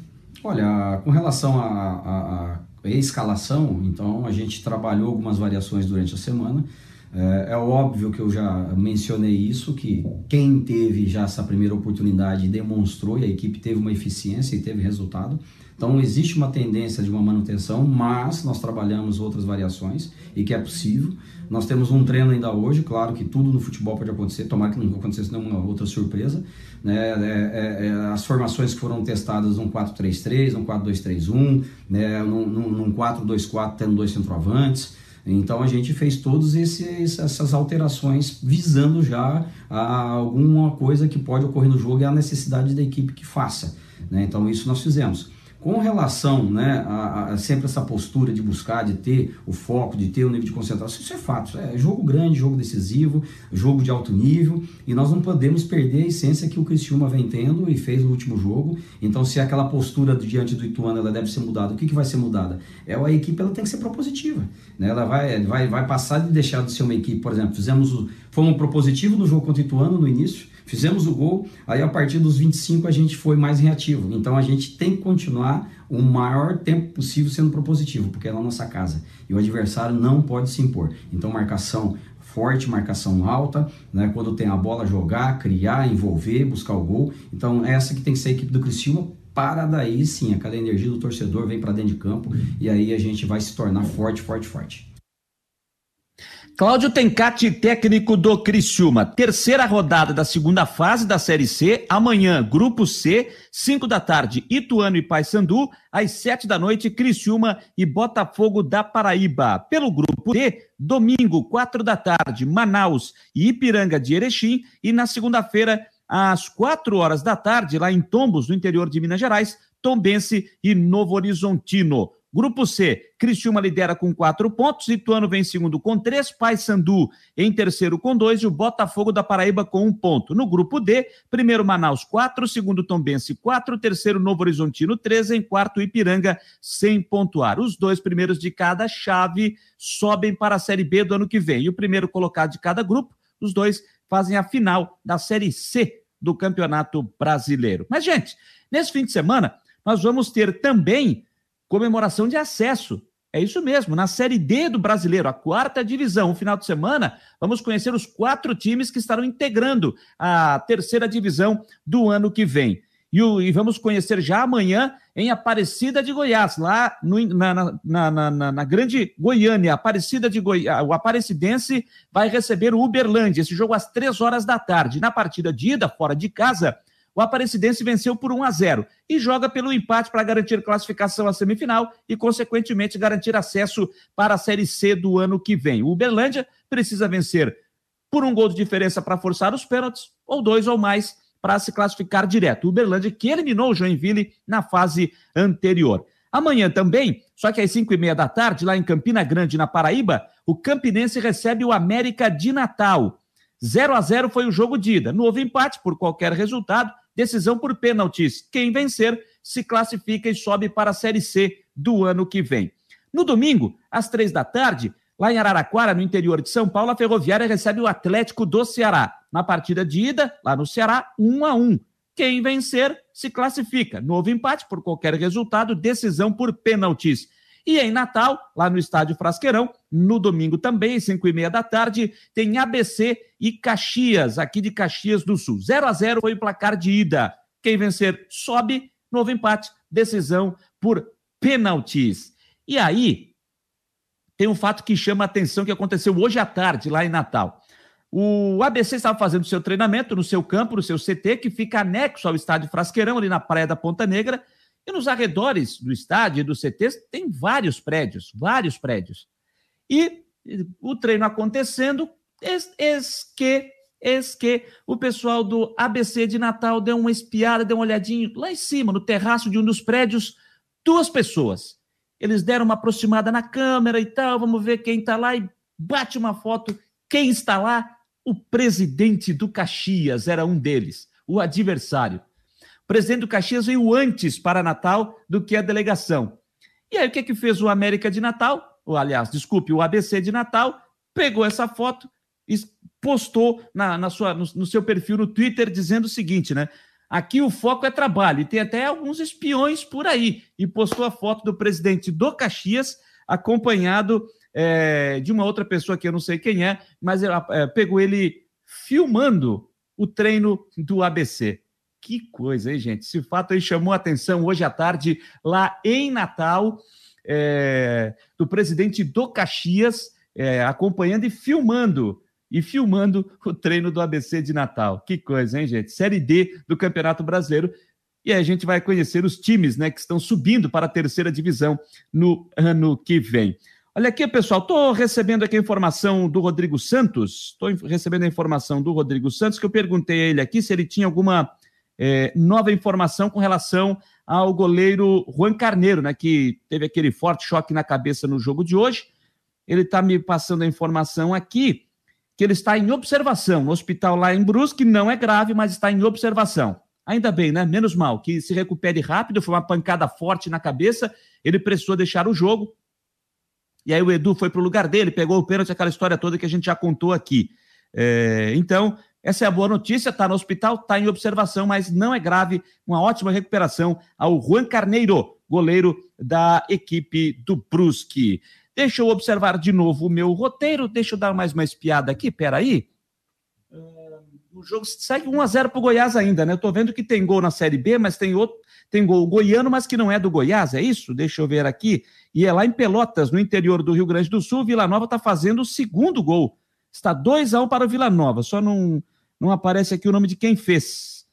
Olha, com relação à escalação, então a gente trabalhou algumas variações durante a semana É, é, óbvio que eu já mencionei isso, que quem teve já essa primeira oportunidade demonstrou e a equipe teve uma eficiência e teve resultado. Então existe uma tendência de uma manutenção, mas nós trabalhamos outras variações e que é possível. Nós temos um treino ainda hoje, claro que tudo no futebol pode acontecer, tomara que não acontecesse nenhuma outra surpresa. Né? É, é, é, as formações que foram testadas num 4-3-3, num 4-2-3-1, né? num, num, num 4-2-4 tendo dois centroavantes. Então a gente fez todas essas alterações visando já alguma coisa que pode ocorrer no jogo e a necessidade da equipe que faça. Né? Então isso nós fizemos. Com relação né, a, a, sempre essa postura de buscar, de ter o foco, de ter o nível de concentração, isso é fato. É jogo grande, jogo decisivo, jogo de alto nível e nós não podemos perder a essência que o Cristiúma vem tendo e fez no último jogo. Então, se aquela postura diante do Ituano ela deve ser mudada, o que, que vai ser mudada? É a equipe ela tem que ser propositiva. Né? Ela vai, vai, vai passar de deixar de ser uma equipe, por exemplo, fizemos o, fomos propositivo no jogo contra o Ituano no início Fizemos o gol, aí a partir dos 25 a gente foi mais reativo. Então a gente tem que continuar o maior tempo possível sendo propositivo, porque é na nossa casa. E o adversário não pode se impor. Então marcação forte, marcação alta, né? quando tem a bola jogar, criar, envolver, buscar o gol. Então essa que tem que ser a equipe do Criciúma para daí sim, aquela energia do torcedor vem para dentro de campo e aí a gente vai se tornar forte, forte, forte. Cláudio Tencati, técnico do Criciúma. Terceira rodada da segunda fase da Série C. Amanhã, Grupo C, 5 da tarde, Ituano e Paysandu. Às 7 da noite, Criciúma e Botafogo da Paraíba. Pelo Grupo D, domingo, 4 da tarde, Manaus e Ipiranga de Erechim. E na segunda-feira, às 4 horas da tarde, lá em Tombos, no interior de Minas Gerais, Tombense e Novo Horizontino. Grupo C, Criciúma lidera com quatro pontos, Ituano vem em segundo com três, Paysandu em terceiro com dois e o Botafogo da Paraíba com um ponto. No grupo D, primeiro Manaus quatro, segundo Tombense quatro, terceiro Novo Horizontino três, em quarto Ipiranga sem pontuar. Os dois primeiros de cada chave sobem para a Série B do ano que vem. E o primeiro colocado de cada grupo, os dois fazem a final da Série C do Campeonato Brasileiro. Mas, gente, nesse fim de semana, nós vamos ter também comemoração de acesso. É isso mesmo, na Série D do Brasileiro, a quarta divisão. No final de semana, vamos conhecer os quatro times que estarão integrando a terceira divisão do ano que vem. E, o, e vamos conhecer já amanhã em Aparecida de Goiás, lá no, na, na, na, na, grande Goiânia. Aparecida de Goiás, o Aparecidense vai receber o Uberlândia, esse jogo às três horas da tarde. Na partida de ida, fora de casa, o Aparecidense venceu por 1 a 0 e joga pelo empate para garantir classificação à semifinal e, consequentemente, garantir acesso para a Série C do ano que vem. O Uberlândia precisa vencer por um gol de diferença para forçar os pênaltis, ou dois ou mais para se classificar direto. O Uberlândia que eliminou o Joinville na fase anterior. Amanhã também, só que às 5 e meia da tarde, lá em Campina Grande, na Paraíba, o Campinense recebe o América de Natal. 0 a 0 foi o jogo de ida. No houve empate por qualquer resultado, decisão por pênaltis. Quem vencer se classifica e sobe para a Série C do ano que vem. No domingo, às três da tarde, lá em Araraquara, no interior de São Paulo, a Ferroviária recebe o Atlético do Ceará. Na partida de ida, lá no Ceará, um a um. Quem vencer se classifica. Novo empate por qualquer resultado, decisão por pênaltis. E em Natal, lá no Estádio Frasqueirão, no domingo também, às 5 e meia da tarde, tem ABC e Caxias, aqui de Caxias do Sul. 0 a 0 foi o placar de ida. Quem vencer sobe, novo empate, decisão por pênaltis. E aí, tem um fato que chama a atenção que aconteceu hoje à tarde, lá em Natal. O ABC estava fazendo seu treinamento no seu campo, no seu CT, que fica anexo ao estádio Frasqueirão, ali na Praia da Ponta Negra, e nos arredores do estádio e do CT tem vários prédios, vários prédios. E o treino acontecendo, eis, eis que, eis que o pessoal do ABC de Natal deu uma espiada, deu uma olhadinha lá em cima, no terraço de um dos prédios, duas pessoas. Eles deram uma aproximada na câmera e tal, vamos ver quem está lá e bate uma foto. Quem está lá? O presidente do Caxias era um deles, o adversário presidente do Caxias veio antes para Natal do que a delegação. E aí o que, que fez o América de Natal? Ou, aliás, desculpe, o ABC de Natal, pegou essa foto e postou na, na sua, no, no seu perfil no Twitter dizendo o seguinte, né? Aqui o foco é trabalho, e tem até alguns espiões por aí. E postou a foto do presidente do Caxias, acompanhado é, de uma outra pessoa que eu não sei quem é, mas é, pegou ele filmando o treino do ABC. Que coisa, hein, gente? Esse fato aí chamou a atenção hoje à tarde, lá em Natal, é, do presidente do Caxias, é, acompanhando e filmando e filmando o treino do ABC de Natal. Que coisa, hein, gente? Série D do Campeonato Brasileiro. E a gente vai conhecer os times né, que estão subindo para a terceira divisão no ano que vem. Olha aqui, pessoal, estou recebendo aqui a informação do Rodrigo Santos. Estou recebendo a informação do Rodrigo Santos, que eu perguntei a ele aqui se ele tinha alguma é, nova informação com relação ao goleiro Juan Carneiro, né, que teve aquele forte choque na cabeça no jogo de hoje. Ele está me passando a informação aqui que ele está em observação no hospital lá em Brusque, não é grave, mas está em observação. Ainda bem, né? Menos mal, que se recupere rápido, foi uma pancada forte na cabeça, ele precisou deixar o jogo. E aí o Edu foi para o lugar dele, pegou o pênalti, aquela história toda que a gente já contou aqui. É, então, essa é a boa notícia, está no hospital, está em observação, mas não é grave. Uma ótima recuperação ao Juan Carneiro, goleiro da equipe do Brusque. Deixa eu observar de novo o meu roteiro. Deixa eu dar mais uma espiada aqui, peraí. Uh, o jogo segue 1x0 para o Goiás ainda, né? Eu tô vendo que tem gol na Série B, mas tem outro. Tem gol goiano, mas que não é do Goiás, é isso? Deixa eu ver aqui. E é lá em Pelotas, no interior do Rio Grande do Sul. Vila Nova está fazendo o segundo gol. Está 2 a 1 para o Vila Nova. Só não, não aparece aqui o nome de quem fez.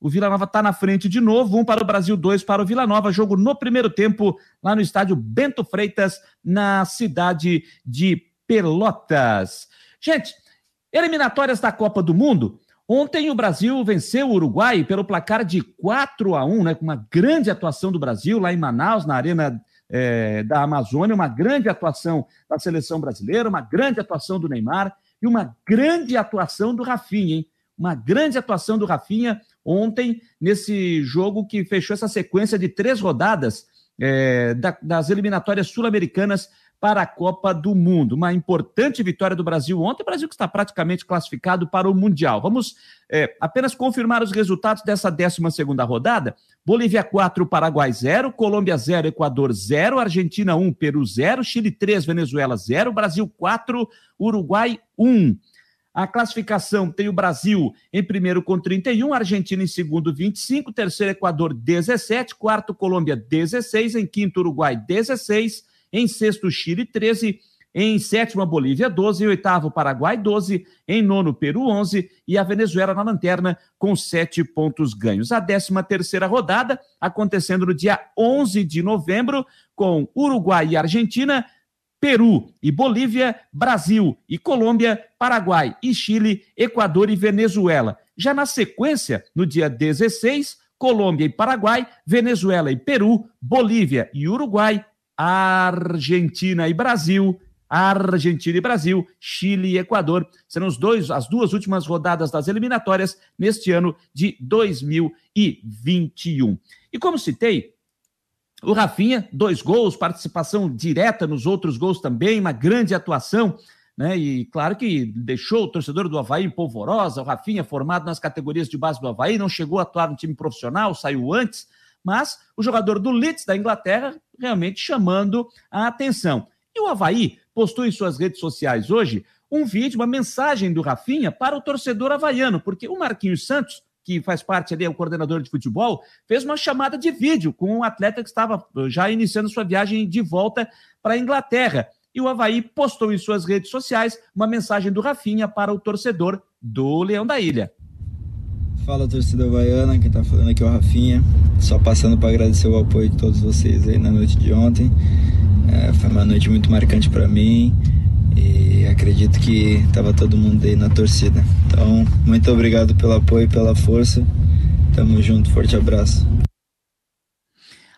O Vila Nova está na frente de novo, um para o Brasil, dois para o Vila Nova. Jogo no primeiro tempo, lá no estádio Bento Freitas, na cidade de Pelotas. Gente, eliminatórias da Copa do Mundo. Ontem o Brasil venceu o Uruguai pelo placar de 4 a 1, né, com uma grande atuação do Brasil lá em Manaus, na Arena é, da Amazônia, uma grande atuação da seleção brasileira, uma grande atuação do Neymar e uma grande atuação do Rafinha, hein? Uma grande atuação do Rafinha ontem, nesse jogo que fechou essa sequência de três rodadas é, da, das eliminatórias sul-americanas para a Copa do Mundo. Uma importante vitória do Brasil ontem, o Brasil que está praticamente classificado para o Mundial. Vamos é, apenas confirmar os resultados dessa 12 rodada. Bolívia 4, Paraguai 0, Colômbia 0, Equador 0, Argentina 1, Peru 0, Chile 3, Venezuela 0, Brasil 4, Uruguai 1. A classificação tem o Brasil em primeiro com 31, Argentina em segundo 25, terceiro Equador 17, quarto Colômbia 16, em quinto Uruguai 16, em sexto Chile 13, em sétimo Bolívia 12, em oitavo Paraguai 12, em nono Peru 11 e a Venezuela na lanterna com sete pontos ganhos. A décima terceira rodada acontecendo no dia 11 de novembro com Uruguai e Argentina Peru e Bolívia, Brasil e Colômbia, Paraguai e Chile, Equador e Venezuela. Já na sequência, no dia 16, Colômbia e Paraguai, Venezuela e Peru, Bolívia e Uruguai, Argentina e Brasil, Argentina e Brasil, Chile e Equador. Serão os dois, as duas últimas rodadas das eliminatórias neste ano de 2021. E como citei, o Rafinha, dois gols, participação direta nos outros gols também, uma grande atuação, né? E claro que deixou o torcedor do Havaí em polvorosa. O Rafinha, formado nas categorias de base do Havaí, não chegou a atuar no time profissional, saiu antes, mas o jogador do Leeds da Inglaterra realmente chamando a atenção. E o Havaí postou em suas redes sociais hoje um vídeo, uma mensagem do Rafinha para o torcedor havaiano, porque o Marquinhos Santos que faz parte ali, é o coordenador de futebol, fez uma chamada de vídeo com um atleta que estava eh, já iniciando sua viagem de volta para a Inglaterra. E o Havaí postou em suas redes sociais uma mensagem do Rafinha para o torcedor do Leão da Ilha. Fala torcida havaiana, quem está falando aqui é o Rafinha. Só passando para agradecer o apoio de todos vocês aí na noite de ontem. É, foi uma noite muito marcante para mim e acredito que estava todo mundo aí na torcida. Então, muito obrigado pelo apoio, pela força. Tamo junto, forte abraço.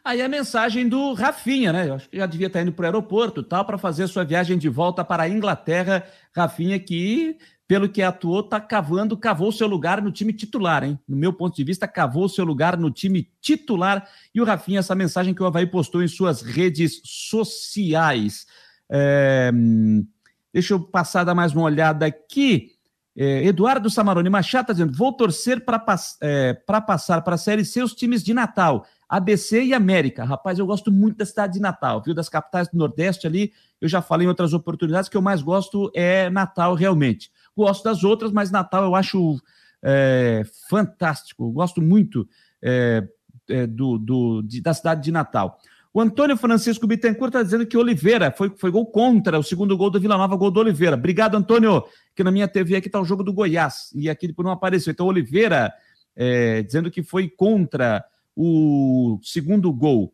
Aí a mensagem do Rafinha, né? Eu acho que já devia estar indo para o aeroporto tal, para fazer sua viagem de volta para a Inglaterra. Rafinha, que, pelo que atuou, está cavando, cavou seu lugar no time titular, hein? No meu ponto de vista, cavou seu lugar no time titular. E o Rafinha, essa mensagem que o Havaí postou em suas redes sociais. É... Deixa eu passar, dar mais uma olhada aqui. É, Eduardo Samarone Machado está dizendo: vou torcer para é, passar para a Série C os times de Natal. ABC e América. Rapaz, eu gosto muito da cidade de Natal, viu? Das capitais do Nordeste ali. Eu já falei em outras oportunidades que eu mais gosto é Natal, realmente. Gosto das outras, mas Natal eu acho é, fantástico. Gosto muito é, é, do, do, de, da cidade de Natal. O Antônio Francisco Bittencourt está dizendo que Oliveira foi, foi gol contra o segundo gol do Vila Nova, gol do Oliveira. Obrigado, Antônio, que na minha TV aqui está o jogo do Goiás e aqui não apareceu. Então, Oliveira é, dizendo que foi contra o segundo gol.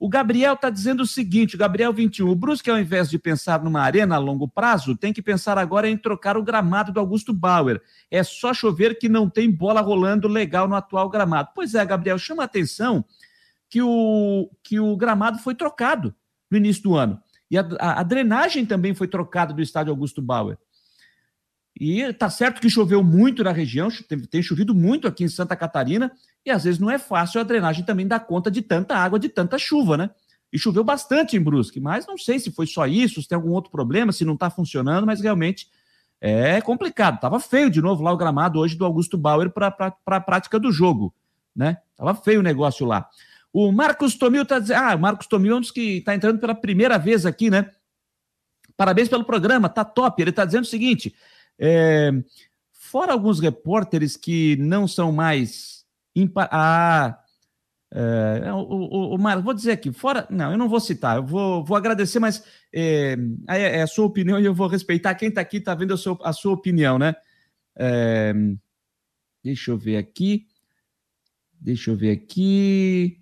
O Gabriel está dizendo o seguinte: Gabriel 21, o Brusque, ao invés de pensar numa arena a longo prazo, tem que pensar agora em trocar o gramado do Augusto Bauer. É só chover que não tem bola rolando legal no atual gramado. Pois é, Gabriel, chama a atenção que o, que o gramado foi trocado no início do ano. E a, a, a drenagem também foi trocada do estádio Augusto Bauer. E tá certo que choveu muito na região, tem, tem, chovido muito aqui em Santa Catarina, e às vezes não é fácil a drenagem também dar conta de tanta água, de tanta chuva, né? E choveu bastante em Brusque, mas não sei se foi só isso, se tem algum outro problema, se não está funcionando, mas realmente é complicado. Tava feio de novo lá o gramado hoje do Augusto Bauer para a prática do jogo, né? Tava feio o negócio lá. O Marcos Tomil está dizendo. Ah, o Marcos Tomil é um dos que está entrando pela primeira vez aqui, né? Parabéns pelo programa, tá top. Ele está dizendo o seguinte: é, fora alguns repórteres que não são mais. Impa ah, é, o, o, o Marcos, vou dizer aqui, fora. Não, eu não vou citar, eu vou, vou agradecer, mas é, é, é a sua opinião e eu vou respeitar. Quem está aqui está vendo a sua, a sua opinião, né? É, deixa eu ver aqui. Deixa eu ver aqui.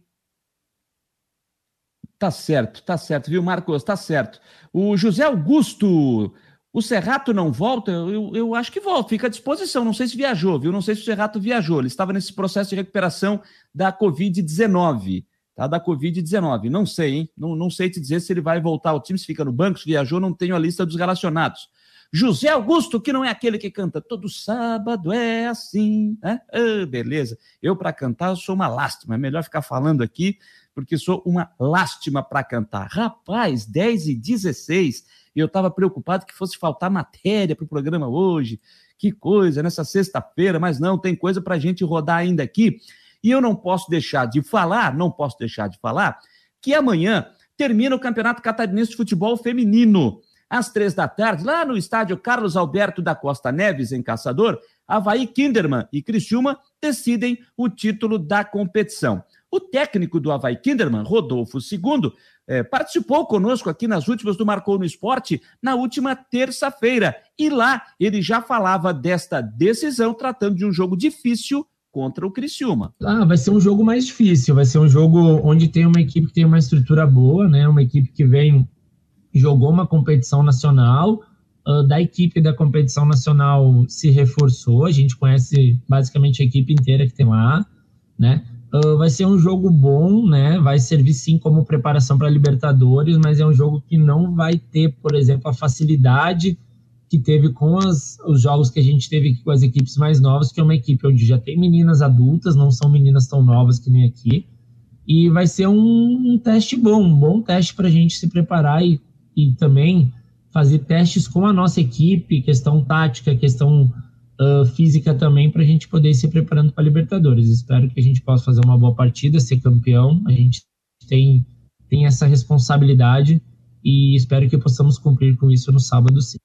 Tá certo, tá certo, viu, Marcos? Tá certo. O José Augusto, o Serrato não volta? Eu, eu acho que volta, fica à disposição. Não sei se viajou, viu? Não sei se o Serrato viajou. Ele estava nesse processo de recuperação da Covid-19, tá? Da Covid-19. Não sei, hein? Não, não sei te dizer se ele vai voltar ao time, se fica no banco, se viajou, não tenho a lista dos relacionados. José Augusto, que não é aquele que canta todo sábado é assim, né? Ah, beleza. Eu, para cantar, sou uma lástima. É melhor ficar falando aqui porque sou uma lástima para cantar. Rapaz, 10 e 16, e eu estava preocupado que fosse faltar matéria para o programa hoje. Que coisa, nessa sexta-feira, mas não, tem coisa para a gente rodar ainda aqui. E eu não posso deixar de falar, não posso deixar de falar, que amanhã termina o Campeonato Catarinense de Futebol Feminino. Às três da tarde, lá no estádio Carlos Alberto da Costa Neves, em Caçador, Havaí Kinderman e Criciúma decidem o título da competição. O técnico do Havaí Kinderman, Rodolfo II, é, participou conosco aqui nas últimas do Marcou no Esporte na última terça-feira. E lá ele já falava desta decisão, tratando de um jogo difícil contra o Criciúma. Ah, vai ser um jogo mais difícil, vai ser um jogo onde tem uma equipe que tem uma estrutura boa, né? Uma equipe que vem jogou uma competição nacional, uh, da equipe da competição nacional se reforçou, a gente conhece basicamente a equipe inteira que tem lá, né? Uh, vai ser um jogo bom, né? Vai servir sim como preparação para Libertadores, mas é um jogo que não vai ter, por exemplo, a facilidade que teve com as, os jogos que a gente teve aqui com as equipes mais novas, que é uma equipe onde já tem meninas adultas, não são meninas tão novas que nem aqui. E vai ser um, um teste bom, um bom teste para a gente se preparar e, e também fazer testes com a nossa equipe, questão tática, questão uh, física também para a gente poder ir se preparando para a Libertadores. Espero que a gente possa fazer uma boa partida, ser campeão. A gente tem, tem essa responsabilidade e espero que possamos cumprir com isso no sábado sim.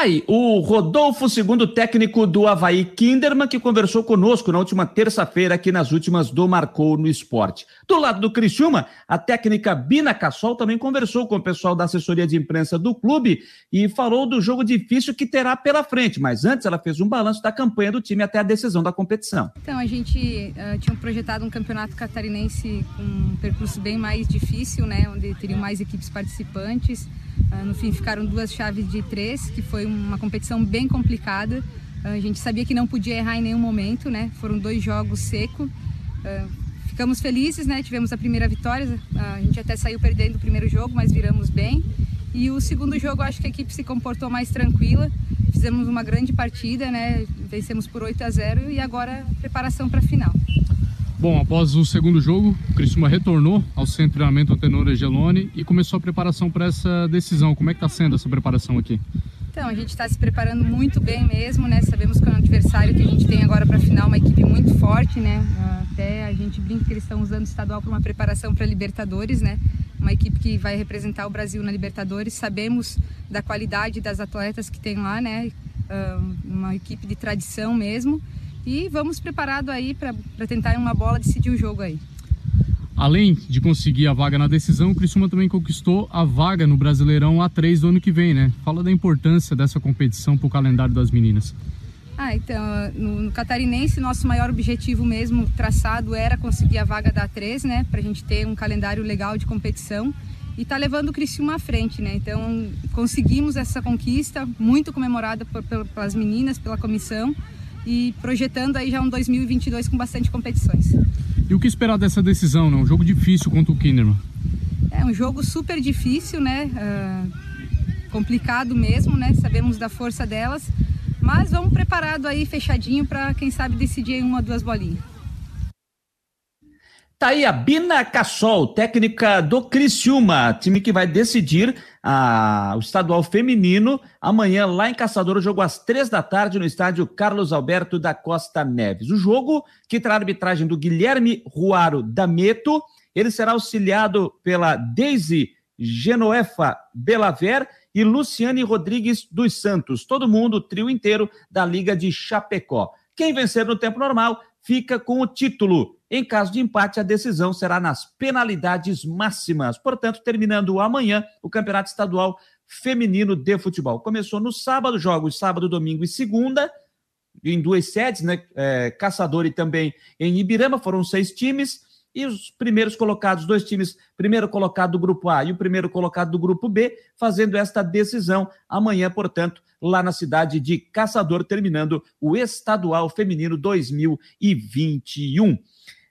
Aí, o Rodolfo, segundo técnico do Havaí Kinderman, que conversou conosco na última terça-feira aqui nas últimas do Marcou no Esporte. Do lado do Criciúma, a técnica Bina Cassol também conversou com o pessoal da assessoria de imprensa do clube e falou do jogo difícil que terá pela frente, mas antes ela fez um balanço da campanha do time até a decisão da competição. Então, a gente uh, tinha projetado um campeonato catarinense com um percurso bem mais difícil, né, onde teriam mais equipes participantes, Uh, no fim ficaram duas chaves de três, que foi uma competição bem complicada. Uh, a gente sabia que não podia errar em nenhum momento, né? Foram dois jogos secos. Uh, ficamos felizes, né? Tivemos a primeira vitória. a gente até saiu perdendo o primeiro jogo, mas viramos bem. E o segundo jogo, acho que a equipe se comportou mais tranquila. Fizemos uma grande partida, né? Vencemos por 8 a 0 e agora preparação para a final. Bom, após o segundo jogo, o Criciúma retornou ao centro de treinamento Antenor Geloni e começou a preparação para essa decisão. Como é que está sendo essa preparação aqui? Então, a gente está se preparando muito bem mesmo, né? Sabemos que é um adversário que a gente tem agora para final, uma equipe muito forte, né? Até a gente brinca que eles estão usando o estadual para uma preparação para Libertadores, né? Uma equipe que vai representar o Brasil na Libertadores. Sabemos da qualidade das atletas que tem lá, né? Uma equipe de tradição mesmo. E vamos preparado aí para tentar uma bola decidir o jogo aí. Além de conseguir a vaga na decisão, o Criciúma também conquistou a vaga no Brasileirão A3 do ano que vem, né? Fala da importância dessa competição para o calendário das meninas. Ah, então, no, no, Catarinense, nosso maior objetivo mesmo traçado era conseguir a vaga da A3, né? Para a gente ter um calendário legal de competição e tá levando o Criciúma à frente, né? Então, conseguimos essa conquista, muito comemorada por, pelas meninas, pela comissão e projetando aí já um 2022 com bastante competições. E o que esperar dessa decisão, né? Um jogo difícil contra o Kinderman. É um jogo super difícil, né? Uh, complicado mesmo, né? Sabemos da força delas, mas vamos preparado aí, fechadinho, para quem sabe decidir em uma ou duas bolinhas. Tá aí a Bina Cassol, técnica do Criciúma, time que vai decidir a, o estadual feminino amanhã lá em Caçador, o jogo às três da tarde no estádio Carlos Alberto da Costa Neves. O jogo que terá a arbitragem do Guilherme Ruaro Dameto, ele será auxiliado pela Daisy Genoefa Belaver e Luciane Rodrigues dos Santos, todo mundo, trio inteiro da Liga de Chapecó. Quem vencer no tempo normal fica com o título. Em caso de empate, a decisão será nas penalidades máximas. Portanto, terminando amanhã o Campeonato Estadual Feminino de Futebol. Começou no sábado, jogos sábado, domingo e segunda, em duas sedes, né? É, Caçador e também em Ibirama, foram seis times. E os primeiros colocados, dois times, primeiro colocado do grupo A e o primeiro colocado do grupo B, fazendo esta decisão amanhã, portanto, lá na cidade de Caçador, terminando o Estadual Feminino 2021.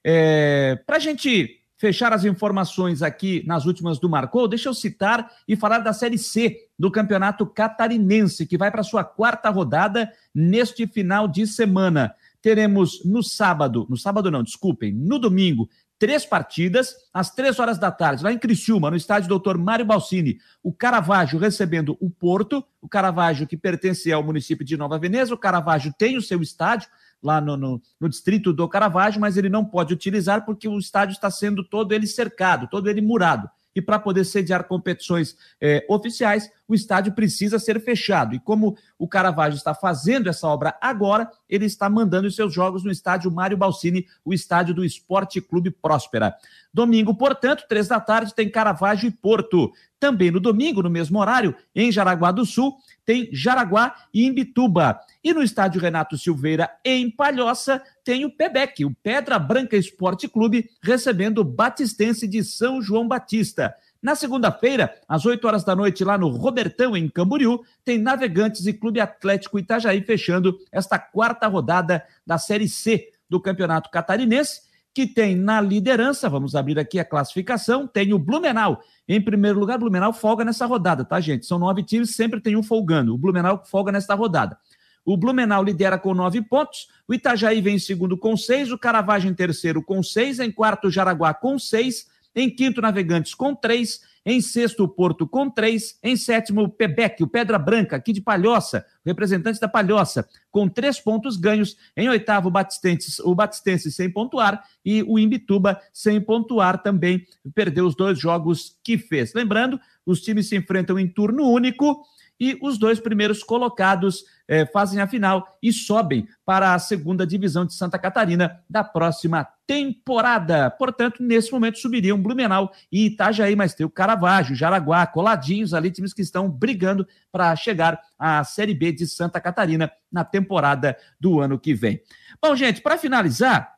É, Para a gente fechar as informações aqui nas últimas do Marcou, deixa eu citar e falar da Série C do Campeonato Catarinense, que vai para sua quarta rodada neste final de semana. Teremos no sábado, no sábado não, desculpem, no domingo, três partidas, às três horas da tarde, lá em Criciúma, no estádio Doutor Mário Balsini, o Caravaggio recebendo o Porto, o Caravaggio que pertence ao município de Nova Veneza, o Caravaggio tem o seu estádio lá no, no, no distrito do Caravaggio, mas ele não pode utilizar porque o estádio está sendo todo ele cercado, todo ele murado. E para poder sediar competições eh, oficiais, o estádio precisa ser fechado. E como o Caravaggio está fazendo essa obra agora, ele está mandando os seus jogos no estádio Mário Balsini, o estádio do Esporte Clube Próspera. Domingo, portanto, três da tarde, tem Caravaggio e Porto. Também no domingo, no mesmo horário, em Jaraguá do Sul, tem Jaraguá e Imbituba. E no estádio Renato Silveira, em Palhoça, tem o PEBEC, o Pedra Branca Esporte Clube, recebendo o Batistense de São João Batista. Na segunda-feira, às 8 horas da noite, lá no Robertão, em Camboriú, tem Navegantes e Clube Atlético Itajaí fechando esta quarta rodada da Série C do Campeonato Catarinense que tem na liderança, vamos abrir aqui a classificação, tem o Blumenau. Em primeiro lugar, Blumenau folga nessa rodada, tá, gente? São nove times, sempre tem um folgando. O Blumenau folga nesta rodada. O Blumenau lidera com nove pontos, o Itajaí vem em segundo com seis, o Caravaggio em terceiro com seis, em quarto, o Jaraguá com seis, em quinto, Navegantes com três, em sexto, Porto com três. Em sétimo, o Pebec, o Pedra Branca, aqui de Palhoça, representante da Palhoça, com três pontos ganhos. Em oitavo, Batistense, o Batistense sem pontuar. E o Imbituba sem pontuar também. Perdeu os dois jogos que fez. Lembrando, os times se enfrentam em turno único e os dois primeiros colocados eh, fazem a final e sobem para a segunda divisão de Santa Catarina da próxima temporada. Portanto, nesse momento subiriam Blumenau e Itajaí, mas tem o Caravaggio, Jaraguá, coladinhos ali, times que estão brigando para chegar à Série B de Santa Catarina na temporada do ano que vem. Bom, gente, para finalizar,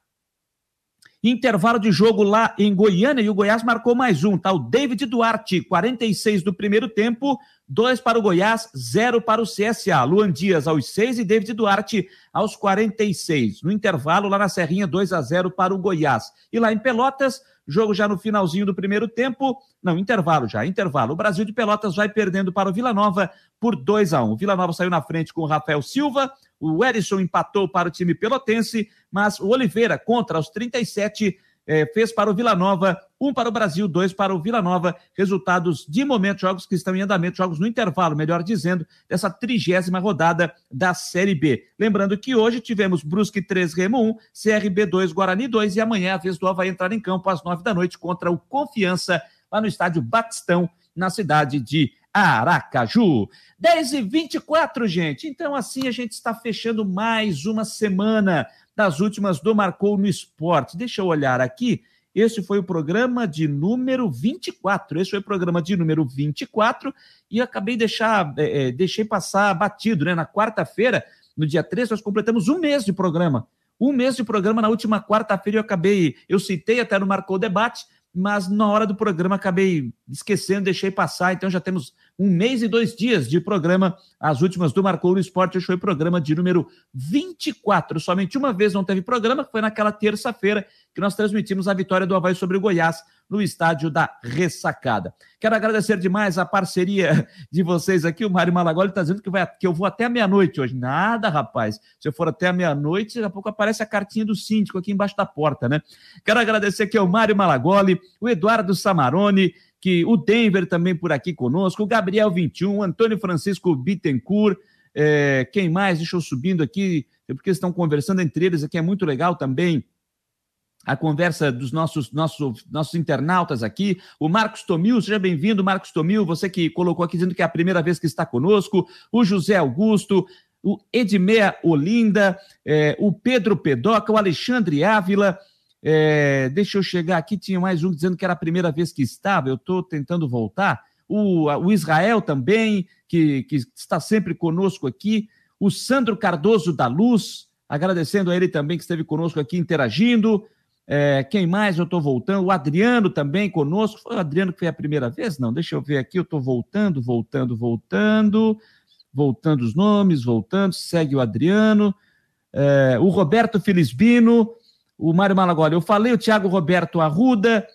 Intervalo de jogo lá em Goiânia e o Goiás marcou mais um, tá? O David Duarte, 46 do primeiro tempo, 2 para o Goiás, 0 para o CSA. Luan Dias aos 6 e David Duarte aos 46. No intervalo, lá na Serrinha, 2 a 0 para o Goiás. E lá em Pelotas, jogo já no finalzinho do primeiro tempo, não, intervalo já, intervalo. O Brasil de Pelotas vai perdendo para o Vila Nova por 2 a 1 O Vila Nova saiu na frente com o Rafael Silva, o Erisson empatou para o time pelotense, mas o Oliveira, contra os 37, é, fez para o Vila Nova, um para o Brasil, dois para o Vila Nova. Resultados de momento, jogos que estão em andamento, jogos no intervalo, melhor dizendo, dessa trigésima rodada da Série B. Lembrando que hoje tivemos Brusque 3, Remo 1, CRB 2, Guarani 2 e amanhã a vez do vai entrar em campo às nove da noite contra o Confiança, lá no estádio Batistão, na cidade de Aracaju. 10 e 24, gente. Então, assim, a gente está fechando mais uma semana das últimas do Marcou no Esporte. Deixa eu olhar aqui. Esse foi o programa de número 24. Esse foi o programa de número 24 e acabei de deixar, é, é, deixei passar batido, né? Na quarta-feira, no dia 3, nós completamos um mês de programa. Um mês de programa na última quarta-feira eu acabei, eu citei até no Marcou Debate, mas na hora do programa acabei esquecendo, deixei passar, então já temos um mês e dois dias de programa. As últimas do Marcou no Esporte o programa de número 24. Somente uma vez não teve programa, que foi naquela terça-feira que nós transmitimos a vitória do Havaí sobre o Goiás no estádio da Ressacada. Quero agradecer demais a parceria (laughs) de vocês aqui. O Mário Malagoli está dizendo que, vai, que eu vou até meia-noite hoje. Nada, rapaz. Se eu for até a meia-noite, daqui a pouco aparece a cartinha do síndico aqui embaixo da porta, né? Quero agradecer aqui ao Mário Malagoli, o Eduardo Samarone, que o Denver também por aqui conosco, o Gabriel 21, o Antônio Francisco Bittencourt, é, quem mais? Deixa eu subindo aqui, porque estão conversando entre eles aqui, é muito legal também a conversa dos nossos, nossos, nossos internautas aqui. O Marcos Tomil, seja bem-vindo, Marcos Tomil, você que colocou aqui dizendo que é a primeira vez que está conosco. O José Augusto, o Edmeia Olinda, é, o Pedro Pedoca, o Alexandre Ávila, é, deixa eu chegar aqui, tinha mais um dizendo que era a primeira vez que estava, eu estou tentando voltar. O, o Israel também, que, que está sempre conosco aqui. O Sandro Cardoso da Luz, agradecendo a ele também que esteve conosco aqui interagindo. É, quem mais eu estou voltando? O Adriano também conosco. Foi o Adriano que foi a primeira vez? Não, deixa eu ver aqui. Eu estou voltando, voltando, voltando. Voltando os nomes, voltando. Segue o Adriano. É, o Roberto Felisbino o Mário Malagoli. Eu falei o Thiago Roberto Arruda,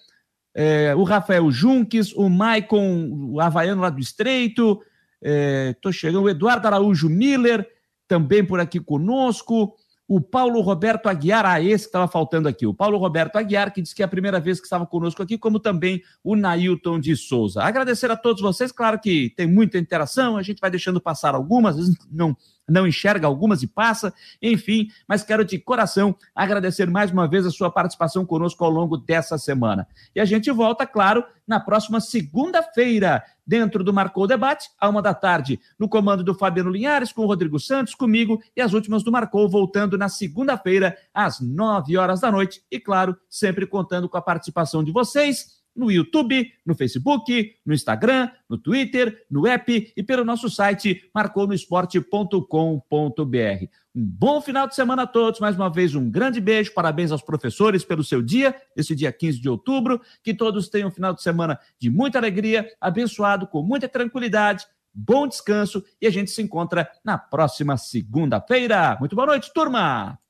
é, o Rafael Junques, o Maicon, o Havaiano lá do Estreito, estou é, chegando, o Eduardo Araújo Miller, também por aqui conosco, o Paulo Roberto Aguiar, ah, esse que estava faltando aqui, o Paulo Roberto Aguiar, que disse que é a primeira vez que estava conosco aqui, como também o Nailton de Souza. Agradecer a todos vocês, claro que tem muita interação, a gente vai deixando passar algumas, às vezes não não enxerga algumas e passa, enfim, mas quero de coração agradecer mais uma vez a sua participação conosco ao longo dessa semana. E a gente volta, claro, na próxima segunda-feira, dentro do Marcou Debate, à uma da tarde, no comando do Fabiano Linhares, com o Rodrigo Santos, comigo e as últimas do Marcou, voltando na segunda-feira, às nove horas da noite, e claro, sempre contando com a participação de vocês no YouTube, no Facebook, no Instagram, no Twitter, no app e pelo nosso site marconosport.com.br. Um bom final de semana a todos. Mais uma vez, um grande beijo. Parabéns aos professores pelo seu dia, esse dia 15 de outubro. Que todos tenham um final de semana de muita alegria, abençoado, com muita tranquilidade. Bom descanso e a gente se encontra na próxima segunda-feira. Muito boa noite, turma!